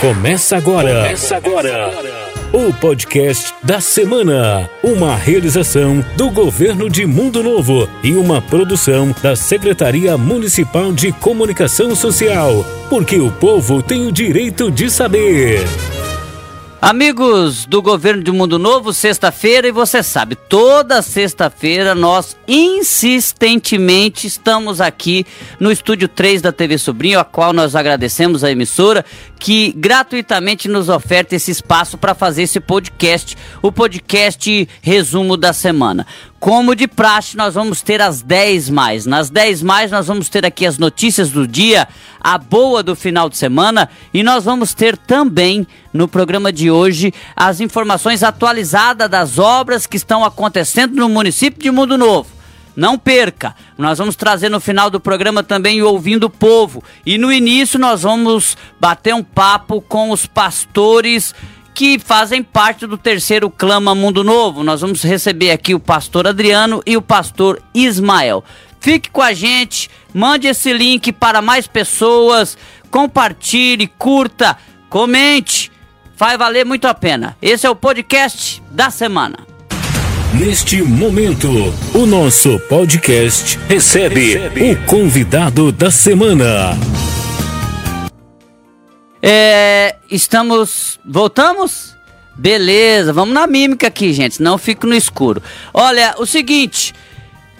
Começa agora. Começa agora. O podcast da semana. Uma realização do governo de Mundo Novo e uma produção da Secretaria Municipal de Comunicação Social. Porque o povo tem o direito de saber. Amigos do governo de Mundo Novo, sexta-feira, e você sabe, toda sexta-feira nós insistentemente estamos aqui no estúdio 3 da TV Sobrinho, a qual nós agradecemos a emissora que gratuitamente nos oferta esse espaço para fazer esse podcast, o podcast resumo da semana. Como de praxe, nós vamos ter as 10 mais. Nas 10 mais, nós vamos ter aqui as notícias do dia, a boa do final de semana e nós vamos ter também no programa de hoje as informações atualizadas das obras que estão acontecendo no município de Mundo Novo. Não perca! Nós vamos trazer no final do programa também o Ouvindo o Povo. E no início nós vamos bater um papo com os pastores que fazem parte do terceiro Clama Mundo Novo. Nós vamos receber aqui o pastor Adriano e o pastor Ismael. Fique com a gente, mande esse link para mais pessoas, compartilhe, curta, comente. Vai valer muito a pena. Esse é o podcast da semana. Neste momento, o nosso podcast recebe, recebe. o convidado da semana. É, estamos. Voltamos? Beleza, vamos na mímica aqui, gente, não fico no escuro. Olha, o seguinte.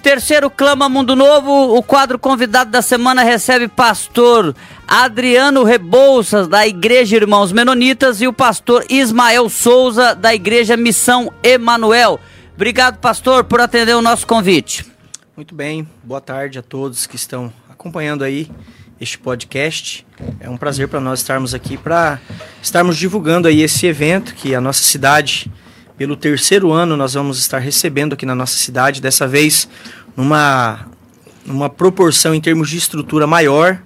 Terceiro Clama Mundo Novo, o quadro convidado da semana recebe pastor Adriano Rebouças, da Igreja Irmãos Menonitas, e o pastor Ismael Souza, da Igreja Missão Emanuel. Obrigado, pastor, por atender o nosso convite. Muito bem, boa tarde a todos que estão acompanhando aí este podcast. É um prazer para nós estarmos aqui para estarmos divulgando aí esse evento que a nossa cidade, pelo terceiro ano, nós vamos estar recebendo aqui na nossa cidade, dessa vez numa, numa proporção em termos de estrutura maior,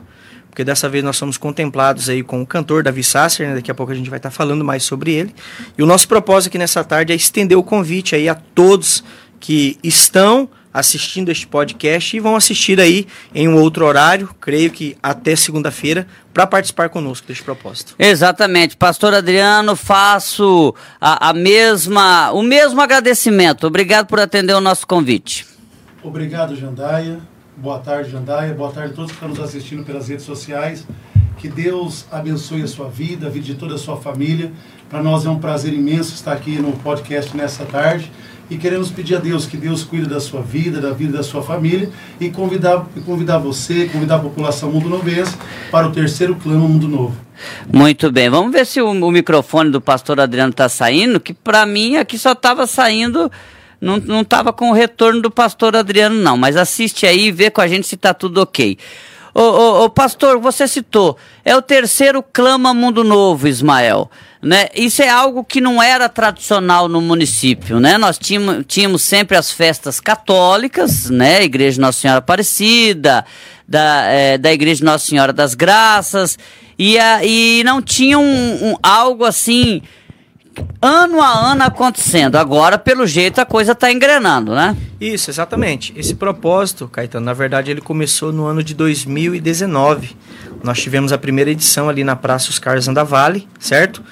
porque dessa vez nós somos contemplados aí com o cantor Davi Sasser, né? daqui a pouco a gente vai estar falando mais sobre ele. E o nosso propósito aqui nessa tarde é estender o convite aí a todos que estão assistindo este podcast e vão assistir aí em um outro horário, creio que até segunda-feira, para participar conosco deste propósito. Exatamente. Pastor Adriano, faço a, a, mesma, o mesmo agradecimento. Obrigado por atender o nosso convite. Obrigado, Jandaia. Boa tarde, Jandaia. Boa tarde a todos que estão nos assistindo pelas redes sociais. Que Deus abençoe a sua vida, a vida de toda a sua família. Para nós é um prazer imenso estar aqui no podcast nessa tarde e queremos pedir a Deus que Deus cuide da sua vida, da vida da sua família e convidar, convidar você, convidar a população mundo novense para o terceiro clama Mundo Novo. Muito bem, vamos ver se o, o microfone do pastor Adriano está saindo, que para mim aqui só estava saindo, não, não tava com o retorno do pastor Adriano não, mas assiste aí e vê com a gente se está tudo ok. Ô, ô, ô, pastor, você citou, é o terceiro Clama Mundo Novo, Ismael. Né? Isso é algo que não era tradicional no município, né? Nós tínhamos, tínhamos sempre as festas católicas, né? Igreja Nossa Senhora Aparecida, da, é, da Igreja Nossa Senhora das Graças, e, a, e não tinha um, um, algo assim ano a ano acontecendo. Agora, pelo jeito, a coisa está engrenando, né? Isso, exatamente. Esse propósito, Caetano, na verdade, ele começou no ano de 2019. Nós tivemos a primeira edição ali na Praça Oscar Zandavale, certo?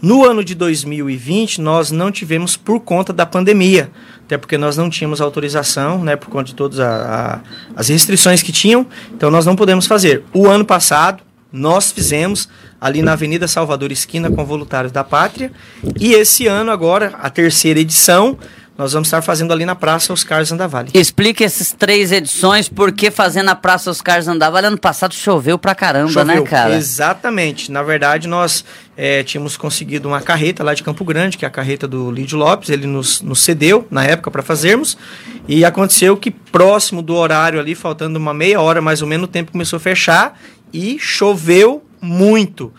No ano de 2020, nós não tivemos por conta da pandemia, até porque nós não tínhamos autorização, né, por conta de todas a, a, as restrições que tinham, então nós não podemos fazer. O ano passado, nós fizemos ali na Avenida Salvador Esquina com Voluntários da Pátria. E esse ano, agora, a terceira edição, nós vamos estar fazendo ali na Praça Oscar Zandavale. Explique essas três edições, por que fazer na Praça Oscar Zandavale? Ano passado choveu pra caramba, né, choveu, né, cara? Exatamente. Na verdade, nós é, tínhamos conseguido uma carreta lá de Campo Grande, que é a carreta do Lídio Lopes, ele nos, nos cedeu na época para fazermos. E aconteceu que próximo do horário ali, faltando uma meia hora mais ou menos, o tempo começou a fechar e choveu muito.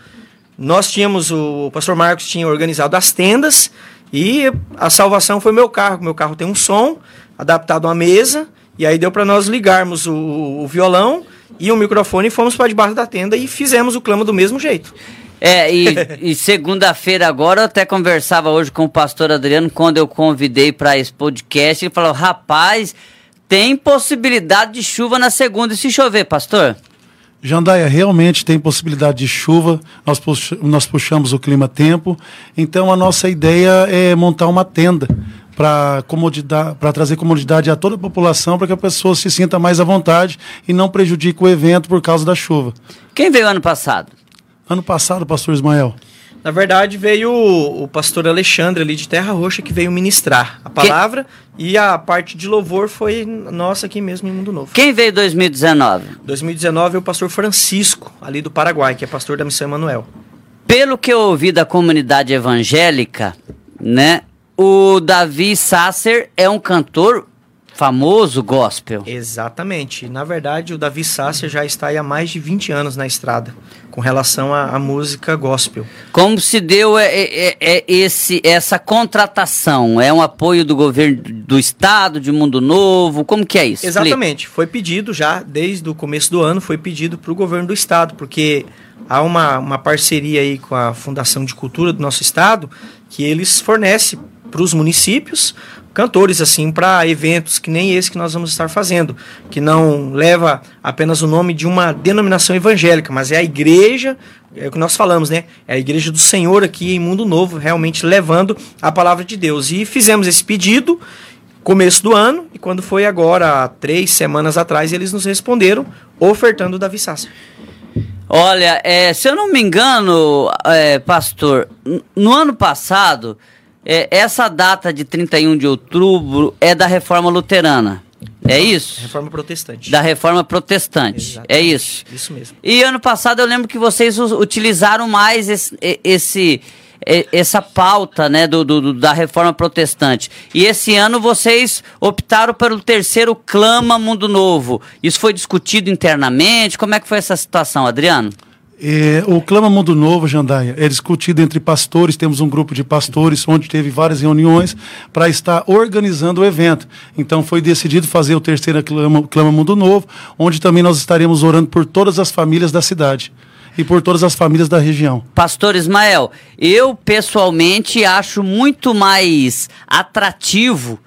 Nós tínhamos, o pastor Marcos tinha organizado as tendas e a salvação foi meu carro. Meu carro tem um som adaptado à mesa e aí deu para nós ligarmos o, o, violão e o microfone e fomos para debaixo da tenda e fizemos o clama do mesmo jeito. É, e, e segunda-feira agora eu até conversava hoje com o pastor Adriano quando eu convidei para esse podcast. Ele falou: rapaz, tem possibilidade de chuva na segunda e se chover, pastor? Jandaia realmente tem possibilidade de chuva, nós, nós puxamos o clima-tempo, então a nossa ideia é montar uma tenda para trazer comodidade a toda a população, para que a pessoa se sinta mais à vontade e não prejudique o evento por causa da chuva. Quem veio ano passado? Ano passado, pastor Ismael. Na verdade, veio o, o pastor Alexandre ali de Terra Roxa que veio ministrar a palavra Quem? e a parte de louvor foi nossa aqui mesmo em Mundo Novo. Quem veio em 2019? 2019 é o pastor Francisco, ali do Paraguai, que é pastor da Missão Emanuel. Pelo que eu ouvi da comunidade evangélica, né? O Davi Sasser é um cantor famoso gospel. Exatamente. Na verdade, o Davi Sasser já está há mais de 20 anos na estrada com relação à, à música gospel. Como se deu é, é, é, esse, essa contratação? É um apoio do governo do estado, de Mundo Novo? Como que é isso? Exatamente. Foi pedido já, desde o começo do ano, foi pedido para o governo do estado, porque há uma, uma parceria aí com a Fundação de Cultura do nosso estado, que eles fornecem para os municípios cantores assim para eventos que nem esse que nós vamos estar fazendo, que não leva apenas o nome de uma denominação evangélica, mas é a igreja, é o que nós falamos, né? É a igreja do Senhor aqui em Mundo Novo, realmente levando a palavra de Deus. E fizemos esse pedido começo do ano e quando foi agora três semanas atrás eles nos responderam ofertando Davi Sassi. Olha, é, se eu não me engano, é, pastor, no ano passado é, essa data de 31 de outubro é da reforma luterana. É isso? Reforma protestante. Da reforma protestante. É Exatamente. É isso. Isso mesmo. E ano passado eu lembro que vocês utilizaram mais esse, esse essa pauta né, do, do, da reforma protestante. E esse ano vocês optaram pelo terceiro Clama Mundo Novo. Isso foi discutido internamente? Como é que foi essa situação, Adriano? É, o Clama Mundo Novo, Jandaia, é discutido entre pastores. Temos um grupo de pastores onde teve várias reuniões para estar organizando o evento. Então foi decidido fazer o terceiro Clama, Clama Mundo Novo, onde também nós estaremos orando por todas as famílias da cidade e por todas as famílias da região. Pastor Ismael, eu pessoalmente acho muito mais atrativo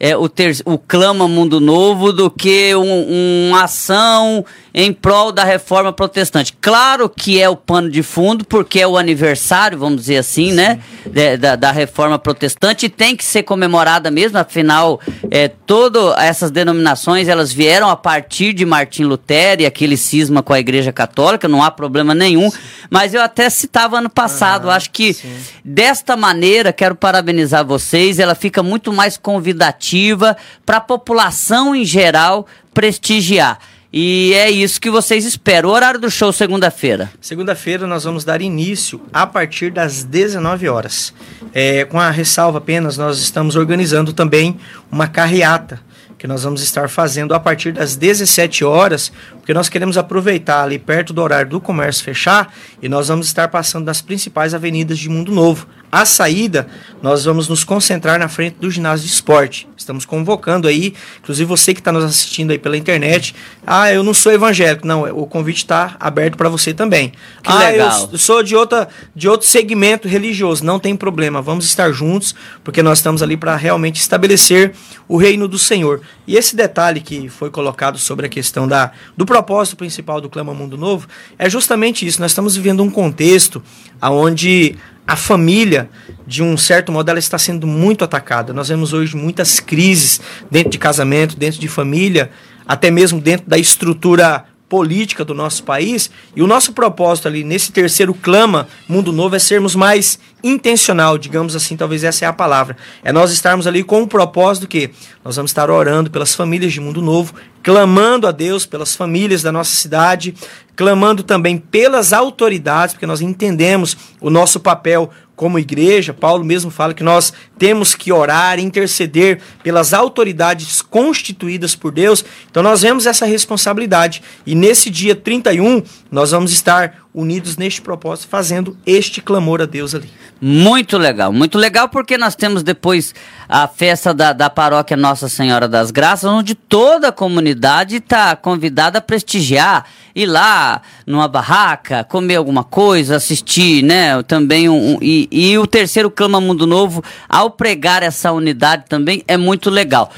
é, o, ter, o Clama Mundo Novo do que um, uma ação em prol da reforma protestante. Claro que é o pano de fundo, porque é o aniversário, vamos dizer assim, né, Sim. né? Da, da, reforma protestante e tem que ser comemorada mesmo, afinal, é, todas essas denominações elas vieram a partir de Martim Lutero e aquele cisma com a Igreja Católica, não há problema nenhum. Sim. Mas eu até citava ano passado, ah, acho que sim. desta maneira, quero parabenizar vocês, ela fica muito mais convidativa para a população em geral prestigiar. E é isso que vocês esperam. O horário do show segunda-feira? Segunda-feira nós vamos dar início a partir das 19 horas. É, com a ressalva apenas, nós estamos organizando também uma carreata que nós vamos estar fazendo a partir das 17 horas, porque nós queremos aproveitar ali perto do horário do comércio fechar e nós vamos estar passando nas principais avenidas de Mundo Novo. A saída, nós vamos nos concentrar na frente do ginásio de esporte. Estamos convocando aí, inclusive você que está nos assistindo aí pela internet. Ah, eu não sou evangélico. Não, o convite está aberto para você também. Que ah, legal. eu sou de, outra, de outro segmento religioso. Não tem problema, vamos estar juntos, porque nós estamos ali para realmente estabelecer o reino do Senhor. E esse detalhe que foi colocado sobre a questão da, do propósito principal do Clama Mundo Novo é justamente isso. Nós estamos vivendo um contexto onde a família, de um certo modo, ela está sendo muito atacada. Nós vemos hoje muitas crises dentro de casamento, dentro de família, até mesmo dentro da estrutura política do nosso país. E o nosso propósito ali nesse terceiro clama Mundo Novo é sermos mais intencional, digamos assim, talvez essa é a palavra. É nós estarmos ali com o propósito que nós vamos estar orando pelas famílias de Mundo Novo, clamando a Deus pelas famílias da nossa cidade, clamando também pelas autoridades, porque nós entendemos o nosso papel como igreja, Paulo mesmo fala que nós temos que orar, interceder pelas autoridades constituídas por Deus. Então nós vemos essa responsabilidade. E nesse dia 31, nós vamos estar unidos neste propósito, fazendo este clamor a Deus ali. Muito legal, muito legal, porque nós temos depois a festa da, da paróquia Nossa Senhora das Graças, onde toda a comunidade está convidada a prestigiar, ir lá numa barraca, comer alguma coisa, assistir, né? Também um, um e, e o terceiro Clama Mundo Novo, ao pregar essa unidade também, é muito legal.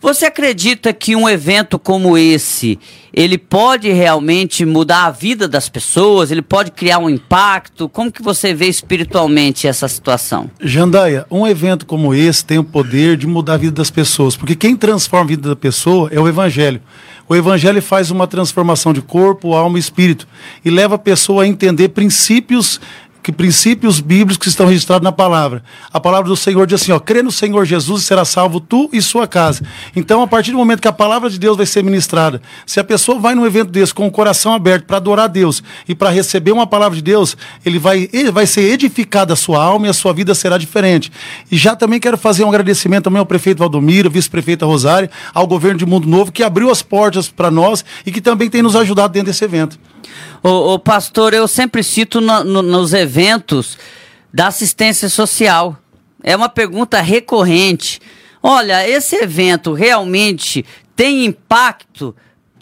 Você acredita que um evento como esse, ele pode realmente mudar a vida das pessoas? Ele pode criar um impacto? Como que você vê espiritualmente essa situação? Jandaia, um evento como esse tem o poder de mudar a vida das pessoas, porque quem transforma a vida da pessoa é o evangelho. O evangelho faz uma transformação de corpo, alma e espírito e leva a pessoa a entender princípios que princípios bíblicos que estão registrados na palavra. A palavra do Senhor diz assim, ó, crê no Senhor Jesus e será salvo tu e sua casa. Então, a partir do momento que a palavra de Deus vai ser ministrada, se a pessoa vai num evento desse com o coração aberto para adorar a Deus e para receber uma palavra de Deus, ele vai, ele vai ser edificada a sua alma e a sua vida será diferente. E já também quero fazer um agradecimento também ao prefeito Valdomiro, vice-prefeita Rosário, ao governo de Mundo Novo, que abriu as portas para nós e que também tem nos ajudado dentro desse evento. O, pastor, eu sempre cito no, no, nos eventos da assistência social. É uma pergunta recorrente. Olha, esse evento realmente tem impacto?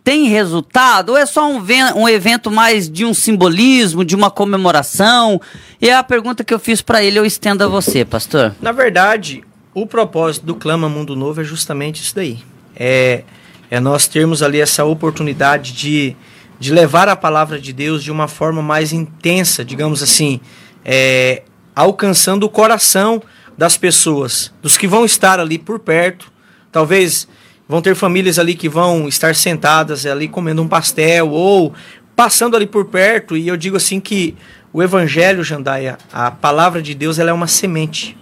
Tem resultado? Ou é só um, um evento mais de um simbolismo, de uma comemoração? E é a pergunta que eu fiz para ele, eu estendo a você, pastor. Na verdade, o propósito do Clama Mundo Novo é justamente isso daí. É, é nós termos ali essa oportunidade de de levar a palavra de Deus de uma forma mais intensa, digamos assim, é, alcançando o coração das pessoas, dos que vão estar ali por perto. Talvez vão ter famílias ali que vão estar sentadas ali comendo um pastel ou passando ali por perto. E eu digo assim que o Evangelho, Jandaia, a palavra de Deus, ela é uma semente.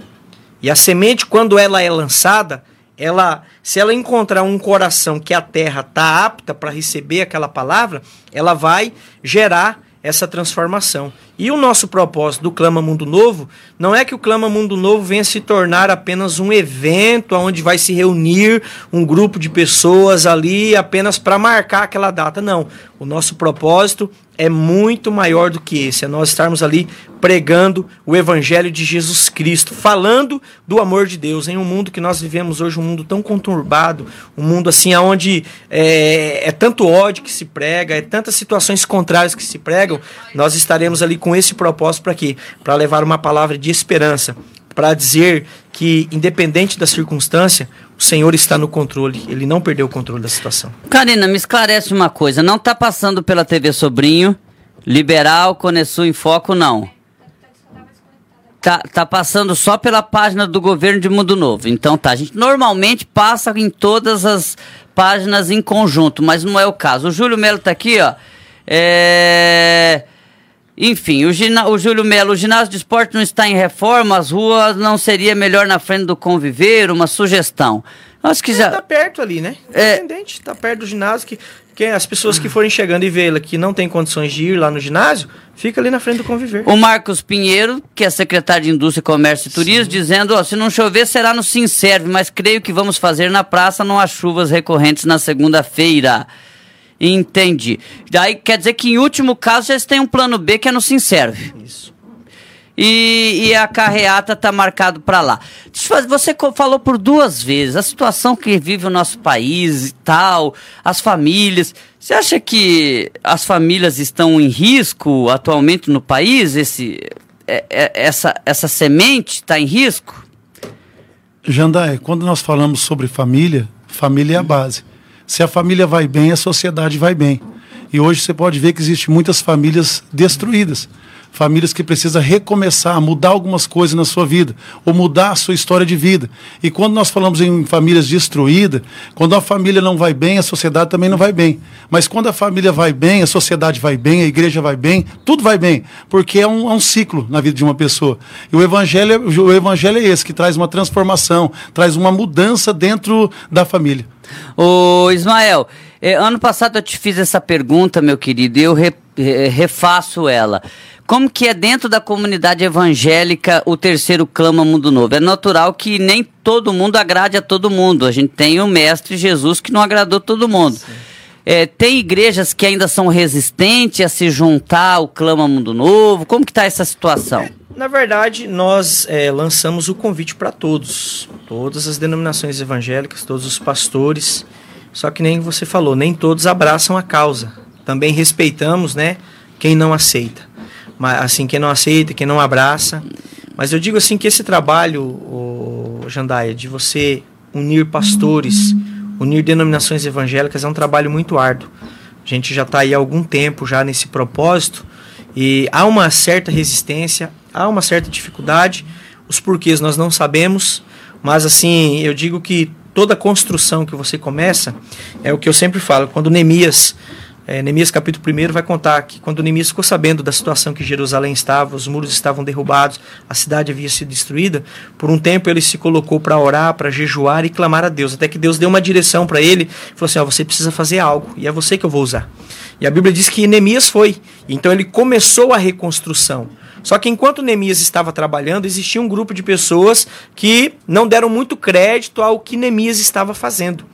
E a semente, quando ela é lançada, ela, se ela encontrar um coração que a terra está apta para receber aquela palavra, ela vai gerar essa transformação. E o nosso propósito do Clama Mundo Novo não é que o Clama Mundo Novo venha se tornar apenas um evento onde vai se reunir um grupo de pessoas ali apenas para marcar aquela data. Não. O nosso propósito é muito maior do que esse. É nós estarmos ali pregando o Evangelho de Jesus Cristo, falando do amor de Deus em um mundo que nós vivemos hoje, um mundo tão conturbado, um mundo assim onde é, é tanto ódio que se prega, é tantas situações contrárias que se pregam. Nós estaremos ali com esse propósito para quê? Para levar uma palavra de esperança, para dizer que, independente da circunstância, o Senhor está no controle, ele não perdeu o controle da situação. Karina, me esclarece uma coisa: não está passando pela TV Sobrinho, Liberal, Conesul em Foco, não. Tá, tá passando só pela página do governo de Mundo Novo. Então tá, a gente normalmente passa em todas as páginas em conjunto, mas não é o caso. O Júlio Melo tá aqui, ó. É enfim, o, o Júlio Melo, o ginásio de esporte não está em reforma, as ruas não seria melhor na frente do conviver, uma sugestão. Acho que já. Está perto ali, né? É. Independente, está perto do ginásio. Que, que as pessoas que forem chegando e vê-la que não tem condições de ir lá no ginásio, fica ali na frente do conviver. O Marcos Pinheiro, que é secretário de Indústria, Comércio e Turismo, Sim. dizendo: ó, se não chover será no Sinserve, mas creio que vamos fazer na praça, não há chuvas recorrentes na segunda-feira. Entendi. Daí quer dizer que em último caso eles têm um plano B que é no Sinserve. Isso. E, e a carreata está marcado para lá. Você falou por duas vezes a situação que vive o nosso país e tal, as famílias. Você acha que as famílias estão em risco atualmente no país? Esse, é, é, essa, essa semente está em risco? Jandai, quando nós falamos sobre família, família é a base. Se a família vai bem, a sociedade vai bem. E hoje você pode ver que existem muitas famílias destruídas. Famílias que precisam recomeçar, mudar algumas coisas na sua vida, ou mudar a sua história de vida. E quando nós falamos em famílias destruídas, quando a família não vai bem, a sociedade também não vai bem. Mas quando a família vai bem, a sociedade vai bem, a igreja vai bem, tudo vai bem. Porque é um, é um ciclo na vida de uma pessoa. E o evangelho, o evangelho é esse, que traz uma transformação, traz uma mudança dentro da família. Ô Ismael, eh, ano passado eu te fiz essa pergunta, meu querido, e eu re, re, refaço ela. Como que é dentro da comunidade evangélica o terceiro clama mundo novo? É natural que nem todo mundo agrade a todo mundo. A gente tem o mestre Jesus que não agradou todo mundo. É, tem igrejas que ainda são resistentes a se juntar ao clama mundo novo. Como que está essa situação? Na verdade, nós é, lançamos o convite para todos, todas as denominações evangélicas, todos os pastores. Só que nem você falou, nem todos abraçam a causa. Também respeitamos, né, quem não aceita. Mas assim, quem não aceita, quem não abraça. Mas eu digo assim que esse trabalho, o Jandaia, de você unir pastores, unir denominações evangélicas é um trabalho muito árduo. A gente já está aí há algum tempo já nesse propósito e há uma certa resistência, há uma certa dificuldade. Os porquês nós não sabemos, mas assim, eu digo que toda construção que você começa é o que eu sempre falo. Quando Neemias é, Neemias capítulo 1 vai contar que quando Neemias ficou sabendo da situação que Jerusalém estava, os muros estavam derrubados, a cidade havia sido destruída, por um tempo ele se colocou para orar, para jejuar e clamar a Deus, até que Deus deu uma direção para ele, falou assim, ó, você precisa fazer algo, e é você que eu vou usar. E a Bíblia diz que Neemias foi, então ele começou a reconstrução. Só que enquanto Neemias estava trabalhando, existia um grupo de pessoas que não deram muito crédito ao que Neemias estava fazendo.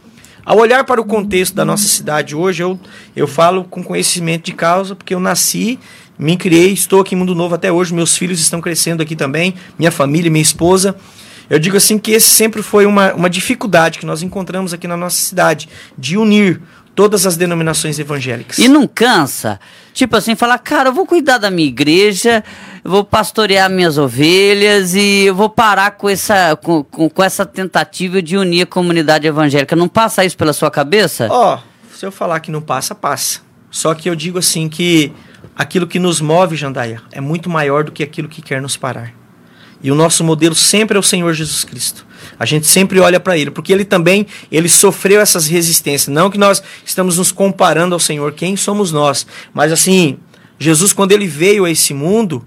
Ao olhar para o contexto da nossa cidade hoje, eu, eu falo com conhecimento de causa, porque eu nasci, me criei, estou aqui em Mundo Novo até hoje, meus filhos estão crescendo aqui também, minha família, minha esposa. Eu digo assim que esse sempre foi uma, uma dificuldade que nós encontramos aqui na nossa cidade, de unir todas as denominações evangélicas. E não cansa? Tipo assim, falar, cara, eu vou cuidar da minha igreja, vou pastorear minhas ovelhas e eu vou parar com essa, com, com, com, essa tentativa de unir a comunidade evangélica. Não passa isso pela sua cabeça? Ó, oh, se eu falar que não passa, passa. Só que eu digo assim que aquilo que nos move, Jandaia, é muito maior do que aquilo que quer nos parar. E o nosso modelo sempre é o Senhor Jesus Cristo. A gente sempre olha para ele, porque ele também ele sofreu essas resistências. Não que nós estamos nos comparando ao Senhor, quem somos nós, mas assim, Jesus quando ele veio a esse mundo,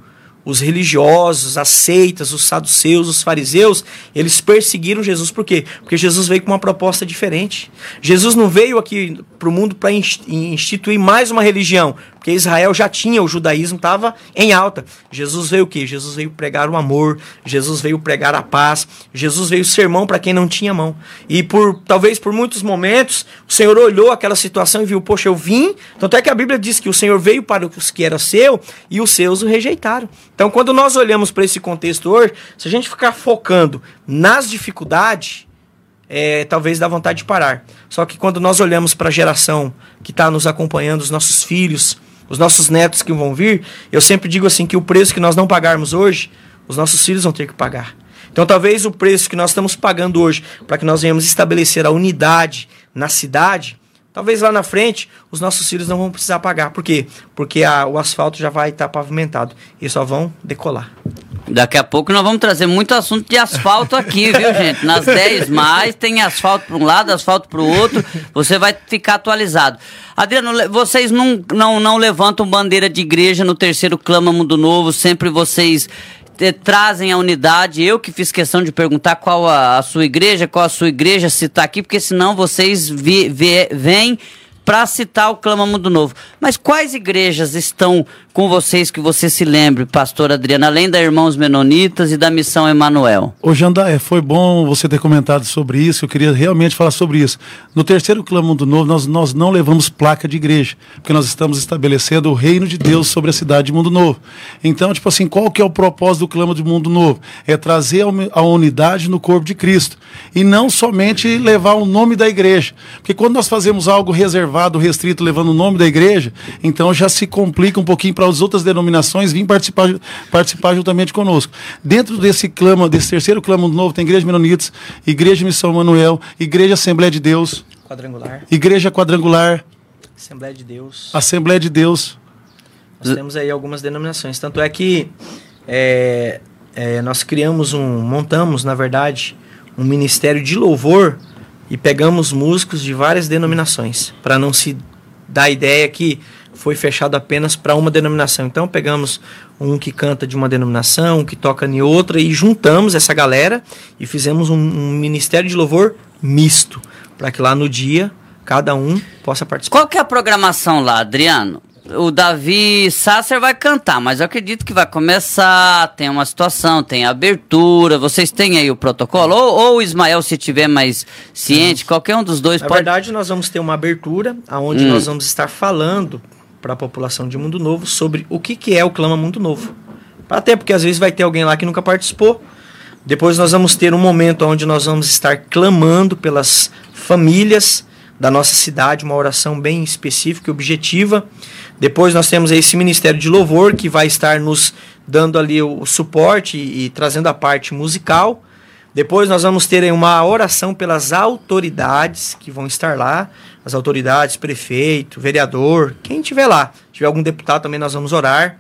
os religiosos, as seitas, os saduceus, os fariseus, eles perseguiram Jesus. Por quê? Porque Jesus veio com uma proposta diferente. Jesus não veio aqui para o mundo para instituir mais uma religião, porque Israel já tinha, o judaísmo estava em alta. Jesus veio o quê? Jesus veio pregar o amor, Jesus veio pregar a paz, Jesus veio sermão para quem não tinha mão. E por talvez por muitos momentos, o Senhor olhou aquela situação e viu, poxa, eu vim. Tanto é que a Bíblia diz que o Senhor veio para os que era seu e os seus o rejeitaram. Então, quando nós olhamos para esse contexto hoje, se a gente ficar focando nas dificuldades, é, talvez dá vontade de parar. Só que quando nós olhamos para a geração que está nos acompanhando, os nossos filhos, os nossos netos que vão vir, eu sempre digo assim que o preço que nós não pagarmos hoje, os nossos filhos vão ter que pagar. Então talvez o preço que nós estamos pagando hoje para que nós venhamos estabelecer a unidade na cidade, talvez lá na frente os nossos filhos não vão precisar pagar. Por quê? Porque a, o asfalto já vai estar pavimentado e só vão decolar. Daqui a pouco nós vamos trazer muito assunto de asfalto aqui, viu, gente? Nas 10 mais tem asfalto para um lado, asfalto para o outro. Você vai ficar atualizado. Adriano, vocês não, não, não levantam bandeira de igreja no terceiro Clama Mundo Novo, sempre vocês trazem a unidade. Eu que fiz questão de perguntar qual a, a sua igreja, qual a sua igreja, se está aqui, porque senão vocês vêm para citar o Clama Mundo Novo. Mas quais igrejas estão com vocês que você se lembre, pastor Adriano, além da Irmãos Menonitas e da Missão Emanuel? Ô Jandaia, foi bom você ter comentado sobre isso, eu queria realmente falar sobre isso. No terceiro Clama Mundo Novo, nós, nós não levamos placa de igreja, porque nós estamos estabelecendo o reino de Deus sobre a cidade de Mundo Novo. Então, tipo assim, qual que é o propósito do Clama de Mundo Novo? É trazer a unidade no corpo de Cristo, e não somente levar o nome da igreja, porque quando nós fazemos algo reservado, restrito, levando o nome da igreja, então já se complica um pouquinho para as outras denominações vir participar, participar juntamente conosco. Dentro desse clama, desse terceiro clamo novo, tem Igreja Menonitas, Igreja Missão Manuel, Igreja Assembleia de Deus. Quadrangular. Igreja Quadrangular. Assembleia de Deus. Assembleia de Deus. Nós temos aí algumas denominações. Tanto é que é, é, nós criamos um, montamos, na verdade, um ministério de louvor e pegamos músicos de várias denominações, para não se dar a ideia que foi fechado apenas para uma denominação. Então pegamos um que canta de uma denominação, um que toca em outra e juntamos essa galera e fizemos um, um ministério de louvor misto, para que lá no dia cada um possa participar. Qual que é a programação lá, Adriano? O Davi Sasser vai cantar, mas eu acredito que vai começar, tem uma situação, tem abertura, vocês têm aí o protocolo? Ou, ou o Ismael, se tiver mais ciente, qualquer um dos dois Na pode... verdade, nós vamos ter uma abertura, onde hum. nós vamos estar falando para a população de Mundo Novo sobre o que, que é o Clama Mundo Novo. Até porque às vezes vai ter alguém lá que nunca participou. Depois nós vamos ter um momento onde nós vamos estar clamando pelas famílias da nossa cidade, uma oração bem específica e objetiva. Depois nós temos esse Ministério de Louvor que vai estar nos dando ali o, suporte e, e trazendo a parte musical. Depois nós vamos ter uma oração pelas autoridades que vão estar lá, as autoridades, prefeito, vereador, quem tiver lá. Se tiver algum deputado também nós vamos orar,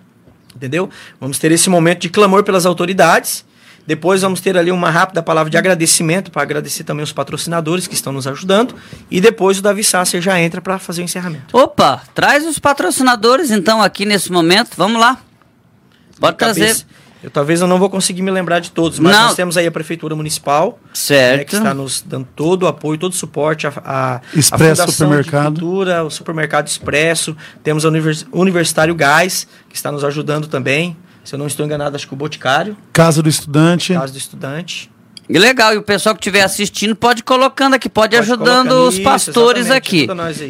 entendeu? Vamos ter esse momento de clamor pelas autoridades. Depois vamos ter ali uma rápida palavra de agradecimento para agradecer também os patrocinadores que estão nos ajudando. E depois o Davi Sasser já entra para fazer o encerramento. Opa, traz os patrocinadores então aqui nesse momento. Vamos lá. Pode trazer. Eu, talvez eu não vou conseguir me lembrar de todos, mas não. nós temos aí a Prefeitura Municipal, certo. Né, que está nos dando todo o apoio, todo o suporte, a, a, Expresso a Supermercado. Cultura, o Supermercado Expresso, temos a Univers, Universitário Gás, que está nos ajudando também. Se eu não estou enganado, acho que o Boticário. Casa do Estudante. Casa do Estudante. E legal, e o pessoal que estiver assistindo pode ir colocando aqui, pode, pode ajudando os isso, pastores aqui.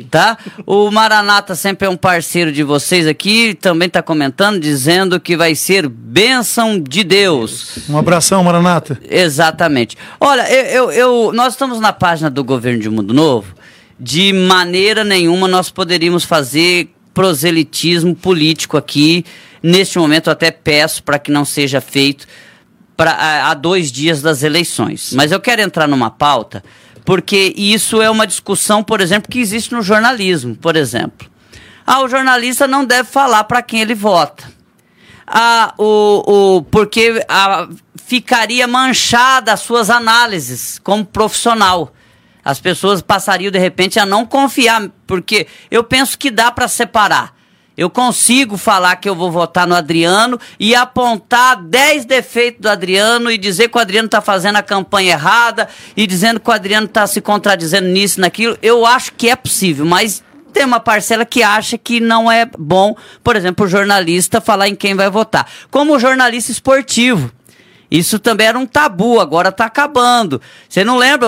Tá? O Maranata sempre é um parceiro de vocês aqui, também está comentando, dizendo que vai ser bênção de Deus. Um abração, Maranata. Exatamente. Olha, eu, eu, eu, nós estamos na página do Governo de Mundo Novo. De maneira nenhuma nós poderíamos fazer proselitismo político aqui. Neste momento, até peço para que não seja feito pra, há dois dias das eleições. Mas eu quero entrar numa pauta, porque isso é uma discussão, por exemplo, que existe no jornalismo, por exemplo. Ah, o jornalista não deve falar para quem ele vota. Ah, o, o, porque ah, ficaria manchada as suas análises como profissional. As pessoas passariam, de repente, a não confiar, porque eu penso que dá para separar eu consigo falar que eu vou votar no Adriano e apontar 10 defeitos do Adriano e dizer que o Adriano está fazendo a campanha errada e dizendo que o Adriano está se contradizendo nisso, naquilo. Eu acho que é possível, mas tem uma parcela que acha que não é bom, por exemplo, o jornalista falar em quem vai votar. Como o jornalista esportivo. Isso também era um tabu, agora está acabando. Você não lembra?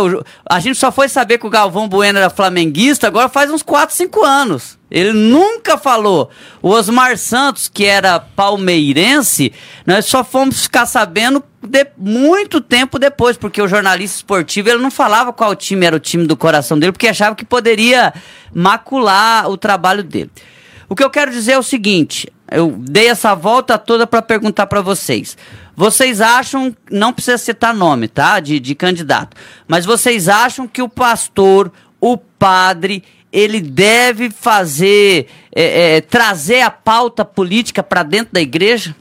A gente só foi saber que o Galvão Bueno era flamenguista agora faz uns 4, 5 anos. Ele nunca falou. O Osmar Santos, que era palmeirense, nós só fomos ficar sabendo de, muito tempo depois, porque o jornalista esportivo ele não falava qual time era o time do coração dele, porque achava que poderia macular o trabalho dele. O que eu quero dizer é o seguinte: eu dei essa volta toda para perguntar para vocês. Vocês acham, não precisa citar nome, tá? De, de candidato. Mas vocês acham que o pastor, o padre, ele deve fazer, é, é, trazer a pauta política para dentro da igreja?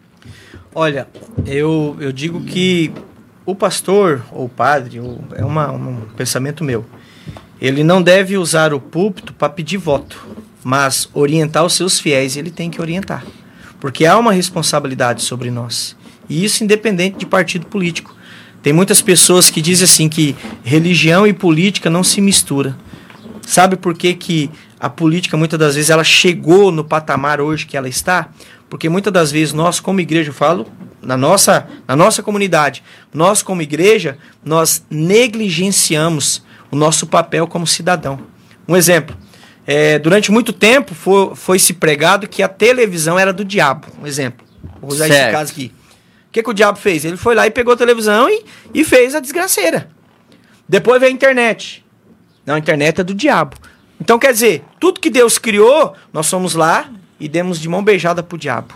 Olha, eu, eu digo que o pastor ou o padre, é uma, um pensamento meu, ele não deve usar o púlpito para pedir voto, mas orientar os seus fiéis ele tem que orientar. Porque há uma responsabilidade sobre nós. E isso independente de partido político. Tem muitas pessoas que dizem assim que religião e política não se mistura. Sabe por que, que a política muitas das vezes ela chegou no patamar hoje que ela está? Porque muitas das vezes nós como igreja, eu falo, na nossa, na nossa comunidade, nós como igreja, nós negligenciamos o nosso papel como cidadão. Um exemplo, é, durante muito tempo foi, foi se pregado que a televisão era do diabo. Um exemplo. Vou usar certo. esse caso aqui que, que o diabo fez? Ele foi lá e pegou a televisão e, e fez a desgraceira. Depois veio a internet. Não, a internet é do diabo. Então, quer dizer, tudo que Deus criou, nós fomos lá e demos de mão beijada pro diabo.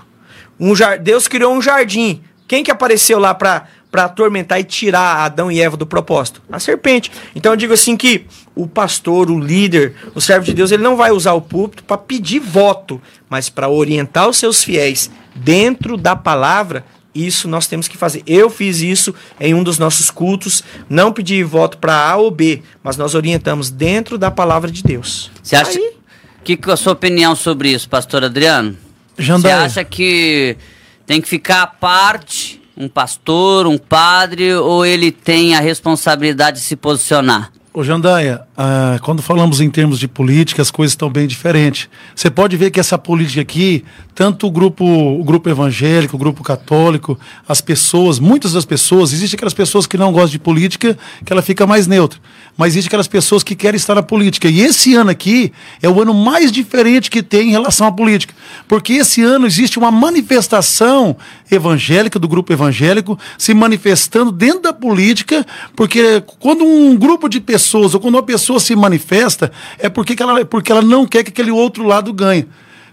Um jar... Deus criou um jardim. Quem que apareceu lá para para atormentar e tirar Adão e Eva do propósito? A serpente. Então eu digo assim que o pastor, o líder, o servo de Deus, ele não vai usar o púlpito para pedir voto, mas para orientar os seus fiéis dentro da palavra isso nós temos que fazer. Eu fiz isso em um dos nossos cultos, não pedi voto para A ou B, mas nós orientamos dentro da palavra de Deus. Você acha Aí... que, que é a sua opinião sobre isso, pastor Adriano? Você acha que tem que ficar à parte um pastor, um padre, ou ele tem a responsabilidade de se posicionar? Ô Jandaia, ah, quando falamos em termos de política, as coisas estão bem diferentes. Você pode ver que essa política aqui, tanto o grupo, o grupo evangélico, o grupo católico, as pessoas, muitas das pessoas, existem aquelas pessoas que não gostam de política, que ela fica mais neutra. Mas existem aquelas pessoas que querem estar na política. E esse ano aqui é o ano mais diferente que tem em relação à política. Porque esse ano existe uma manifestação evangélica, do grupo evangélico, se manifestando dentro da política, porque quando um grupo de pessoas, ou quando uma pessoa se manifesta, é porque ela, porque ela não quer que aquele outro lado ganhe.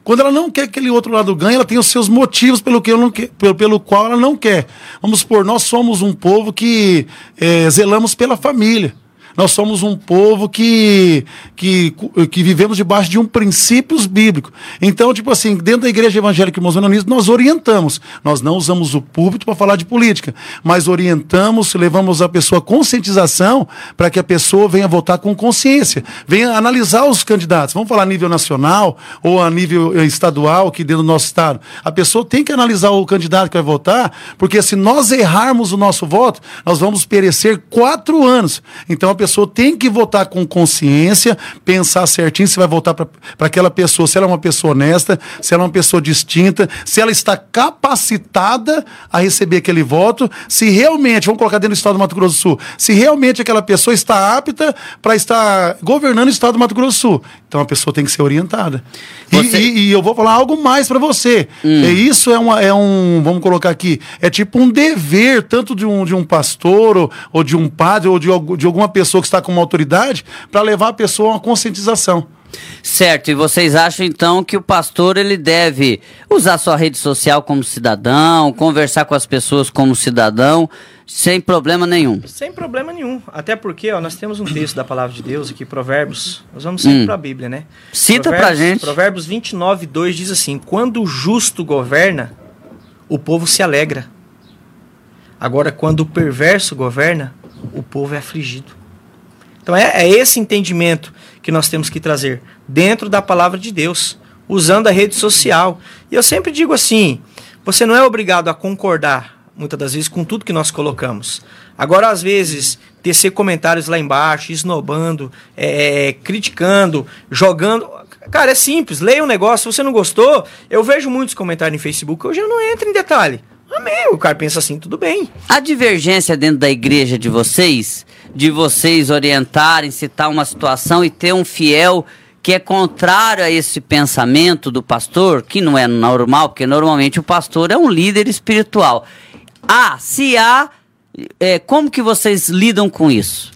Quando ela não quer que aquele outro lado ganhe, ela tem os seus motivos pelo, que não quer, pelo, pelo qual ela não quer. Vamos supor, nós somos um povo que é, zelamos pela família. Nós somos um povo que, que, que vivemos debaixo de um princípios bíblicos. Então, tipo assim, dentro da igreja evangélica e nós orientamos. Nós não usamos o púlpito para falar de política, mas orientamos, levamos a pessoa à conscientização para que a pessoa venha votar com consciência, venha analisar os candidatos. Vamos falar a nível nacional ou a nível eh, estadual, aqui dentro do nosso estado. A pessoa tem que analisar o candidato que vai votar, porque se nós errarmos o nosso voto, nós vamos perecer quatro anos. Então, a pessoa pessoa tem que votar com consciência, pensar certinho se vai votar para aquela pessoa, se ela é uma pessoa honesta, se ela é uma pessoa distinta, se ela está capacitada a receber aquele voto, se realmente, vamos colocar dentro do estado do Mato Grosso do Sul, se realmente aquela pessoa está apta para estar governando o estado do Mato Grosso do Sul. Então a pessoa tem que ser orientada. Você... E, e, e, eu vou falar algo mais para você. Hum. É, isso é, uma, é um, vamos colocar aqui, é tipo um dever, tanto de um, de um pastor, ou, ou de um padre, ou de, de alguma pessoa pessoa que está com uma autoridade para levar a pessoa a uma conscientização. Certo, e vocês acham então que o pastor ele deve usar sua rede social como cidadão, conversar com as pessoas como cidadão, sem problema nenhum? Sem problema nenhum. Até porque ó, nós temos um texto da palavra de Deus aqui, Provérbios. Nós vamos sempre hum. para a Bíblia, né? Cita para gente. Provérbios 29, 2 diz assim: Quando o justo governa, o povo se alegra. Agora, quando o perverso governa, o povo é afligido. Então é, é esse entendimento que nós temos que trazer dentro da palavra de Deus, usando a rede social. E eu sempre digo assim: você não é obrigado a concordar, muitas das vezes, com tudo que nós colocamos. Agora, às vezes, tecer comentários lá embaixo, esnobando, é, criticando, jogando. Cara, é simples, leia um negócio, se você não gostou, eu vejo muitos comentários no Facebook, eu já não entro em detalhe. Amém, o cara pensa assim, tudo bem. A divergência dentro da igreja de vocês de vocês orientarem, citar uma situação e ter um fiel que é contrário a esse pensamento do pastor, que não é normal, porque normalmente o pastor é um líder espiritual. Ah, se há, é, como que vocês lidam com isso?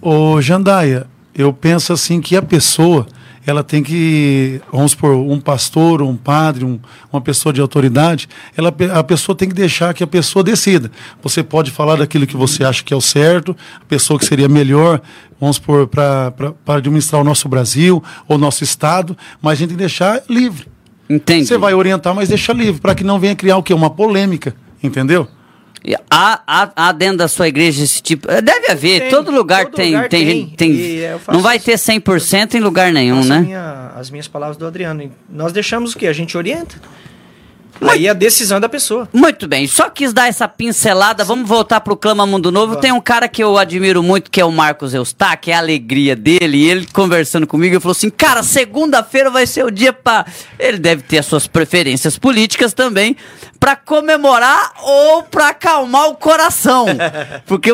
Ô, Jandaia, eu penso assim que a pessoa ela tem que, vamos por um pastor, um padre, um, uma pessoa de autoridade, ela, a pessoa tem que deixar que a pessoa decida. Você pode falar daquilo que você acha que é o certo, a pessoa que seria melhor, vamos por para administrar o nosso Brasil ou nosso Estado, mas a gente tem que deixar livre. Entendi. Você vai orientar, mas deixa livre, para que não venha criar o quê? Uma polêmica, entendeu? Há, há, há, dentro da sua igreja esse tipo. Eh, deve haver, tem, todo lugar todo tem. Lugar tem, tem, tem não vai ter 100% em lugar nenhum, né? Minha, as minhas palavras do Adriano. Nós deixamos o que? A gente orienta. Aí a decisão é da pessoa. Muito bem, só quis dar essa pincelada. Sim. Vamos voltar pro Clama Mundo Novo. Vamos. Tem um cara que eu admiro muito, que é o Marcos Eustáquio, é a alegria dele. E ele conversando comigo, ele falou assim: Cara, segunda-feira vai ser o dia para. Ele deve ter as suas preferências políticas também, para comemorar ou para acalmar o coração. Porque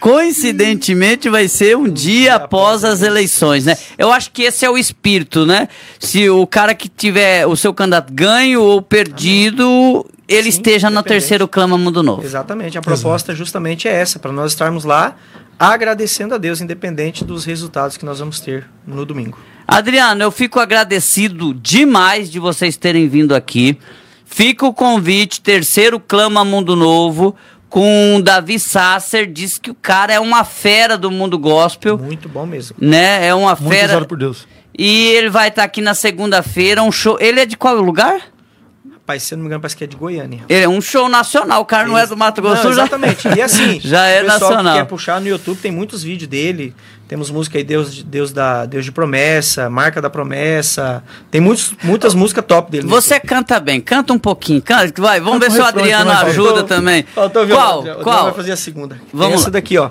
coincidentemente vai ser um, dia, dia após as eleições, né? Eu acho que esse é o espírito, né? Se o cara que tiver o seu candidato ganho ou perdido perdido, ele Sim, esteja no terceiro clama Mundo Novo. Exatamente. A proposta Exato. justamente é essa, para nós estarmos lá agradecendo a Deus, independente dos resultados que nós vamos ter no domingo. Adriano, eu fico agradecido demais de vocês terem vindo aqui. Fica o convite, terceiro Clama Mundo Novo, com Davi Sasser, diz que o cara é uma fera do mundo gospel. Muito bom mesmo. Né? É uma Muito fera. por Deus. E ele vai estar tá aqui na segunda-feira, um show. Ele é de qual lugar? Rapaz, se eu não me engano, parece que é de Goiânia. Ele é um show nacional, o cara não é do Mato Grosso. Não, exatamente. Já... E assim, já é o pessoal nacional. que quer puxar no YouTube, tem muitos vídeos dele. Temos música aí, Deus, Deus, da, Deus de Promessa, Marca da Promessa. Tem muitos, muitas músicas top dele. Você canta bem, canta um pouquinho. Canta, vai, vamos ver se o Adriano ajuda faltou, também. Faltou, Qual? Qual? vai fazer a segunda. Vamos Essa daqui, ó.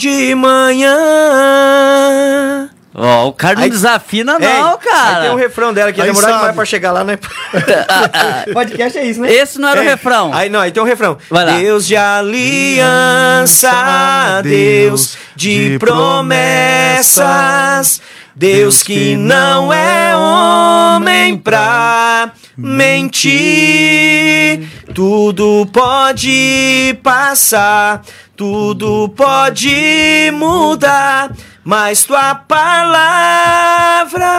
de manhã. Ó, o cara não Aí- desafina, É, não, cara. Aí tem um refrão dela que demorou demais pra chegar lá, né? Podcast é isso, né? Esse não era o É. refrão. Aí não, aí tem um refrão. Vai lá. Deus de aliança, Deus de promessas, Deus que não é homem pra mentir. Tudo pode passar, tudo pode mudar, mas tua palavra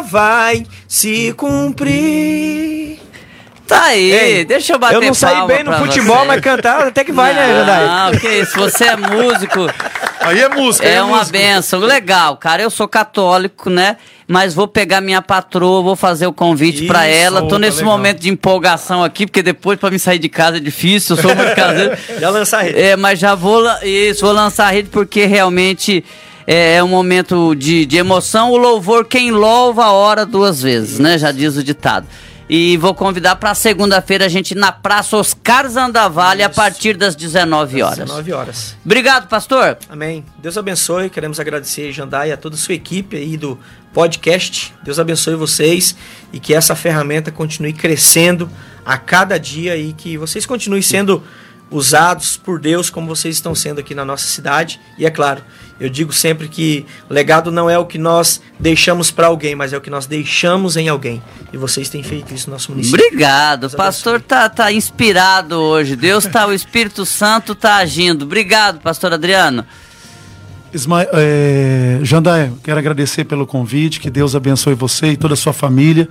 vai se cumprir. Tá aí, Ei, deixa eu bater Eu não saí bem no futebol, você. mas cantar até que vai, né, Jandai? Não, que isso, você é músico, Aí é música, aí é uma música. benção. Legal, cara, eu sou católico, né? Mas vou pegar minha patroa, vou fazer o convite pra Isso, ela. Tô opa, nesse legal. momento de empolgação aqui, porque depois pra me sair de casa é difícil, eu sou muito caseiro. Já lançar a rede. É, mas já vou, isso, vou lançar a rede porque realmente é, é um momento de, de emoção. O louvor, quem louva, ora duas vezes, né? Já diz o ditado. E vou convidar para segunda-feira a gente ir na Praça Oscar Zandavalli a partir das 19 horas. 19 horas. Obrigado, pastor. Amém. Deus abençoe. Queremos agradecer, Jandai, a toda a sua equipe aí do podcast. Deus abençoe vocês e que essa ferramenta continue crescendo a cada dia e que vocês continuem sendo usados por Deus como vocês estão sendo aqui na nossa cidade. E é claro, eu digo sempre que legado não é o que nós deixamos para alguém, mas é o que nós deixamos em alguém. E vocês têm feito isso no nosso município. Obrigado. O Deus pastor tá, tá inspirado hoje. Deus tá, o Espírito Santo tá agindo. Obrigado, pastor Adriano. Isma é, Jandaia, quero agradecer pelo convite, que Deus abençoe você e toda a sua família.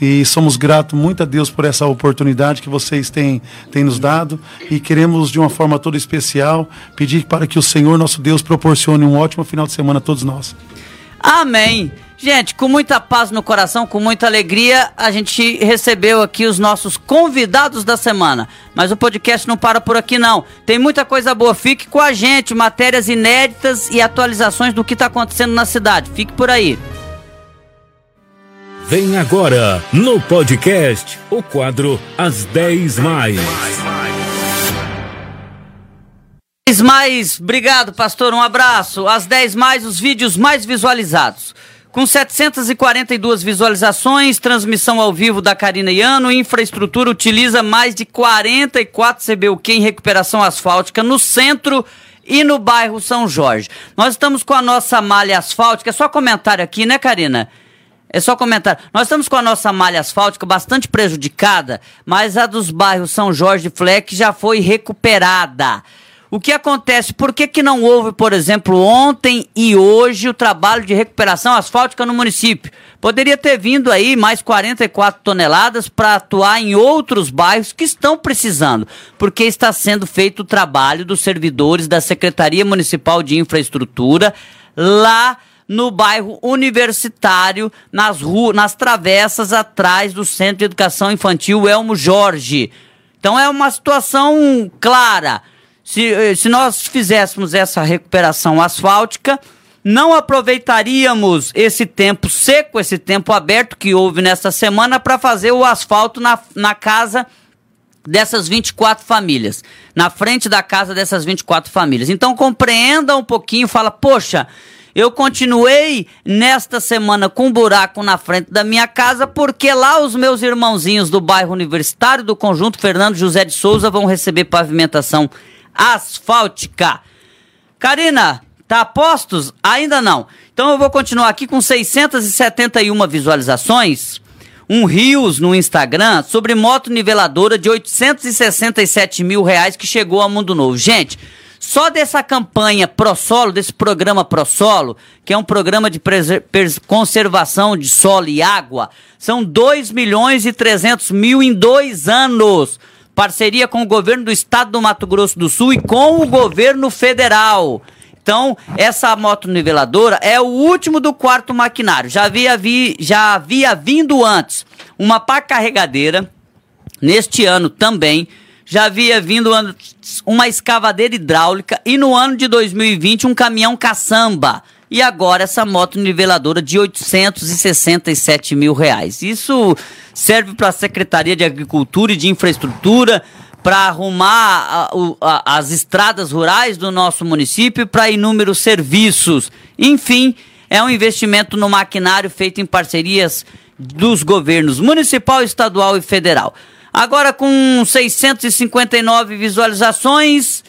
E somos gratos muito a Deus por essa oportunidade que vocês têm, têm nos dado. E queremos, de uma forma toda especial, pedir para que o Senhor, nosso Deus, proporcione um ótimo final de semana a todos nós. Amém. Gente, com muita paz no coração, com muita alegria, a gente recebeu aqui os nossos convidados da semana. Mas o podcast não para por aqui, não. Tem muita coisa boa. Fique com a gente, matérias inéditas e atualizações do que está acontecendo na cidade. Fique por aí. Vem agora, no podcast, o quadro As 10 Mais. 10 mais, obrigado, pastor. Um abraço. Às 10 mais, os vídeos mais visualizados. Com 742 visualizações, transmissão ao vivo da Karina Iano, infraestrutura utiliza mais de 44 CBUQ em recuperação asfáltica no centro e no bairro São Jorge. Nós estamos com a nossa malha asfáltica, é só comentário aqui, né, Karina? É só comentário. Nós estamos com a nossa malha asfáltica bastante prejudicada, mas a dos bairros São Jorge e Fleck já foi recuperada. O que acontece? Por que, que não houve, por exemplo, ontem e hoje o trabalho de recuperação asfáltica no município? Poderia ter vindo aí mais 44 toneladas para atuar em outros bairros que estão precisando, porque está sendo feito o trabalho dos servidores da Secretaria Municipal de Infraestrutura lá no bairro universitário, nas ruas, nas travessas atrás do Centro de Educação Infantil Elmo Jorge. Então é uma situação clara. Se, eh, se nós fizéssemos essa recuperação asfáltica, não aproveitaríamos esse tempo seco, esse tempo aberto que houve nessa semana para fazer o asfalto na, na casa dessas 24 famílias, na frente da casa dessas 24 famílias. Então compreenda um pouquinho, fala, poxa, eu continuei nesta semana com um buraco na frente da minha casa porque lá os meus irmãozinhos do bairro universitário do conjunto Fernando José de Souza vão receber pavimentação asfáltica. Karina, tá a postos? Ainda não. Então eu vou continuar aqui com 671 visualizações. Um Rios no Instagram sobre moto niveladora de 867 mil reais que chegou ao Mundo Novo. Gente, só dessa campanha ProSolo, desse programa ProSolo, que é um programa de conservação de solo e água, são 2 milhões e 300 mil em dois anos. Parceria com o governo do estado do Mato Grosso do Sul e com o governo federal. Então, essa moto niveladora é o último do quarto maquinário. Já havia, vi, já havia vindo antes uma pá carregadeira, neste ano também. Já havia vindo antes uma escavadeira hidráulica e no ano de 2020 um caminhão caçamba. E agora essa moto niveladora de 867 mil reais. Isso serve para a Secretaria de Agricultura e de Infraestrutura, para arrumar a- a- as estradas rurais do nosso município para inúmeros serviços. Enfim, é um investimento no maquinário feito em parcerias dos governos municipal, estadual e federal. Agora com 659 visualizações,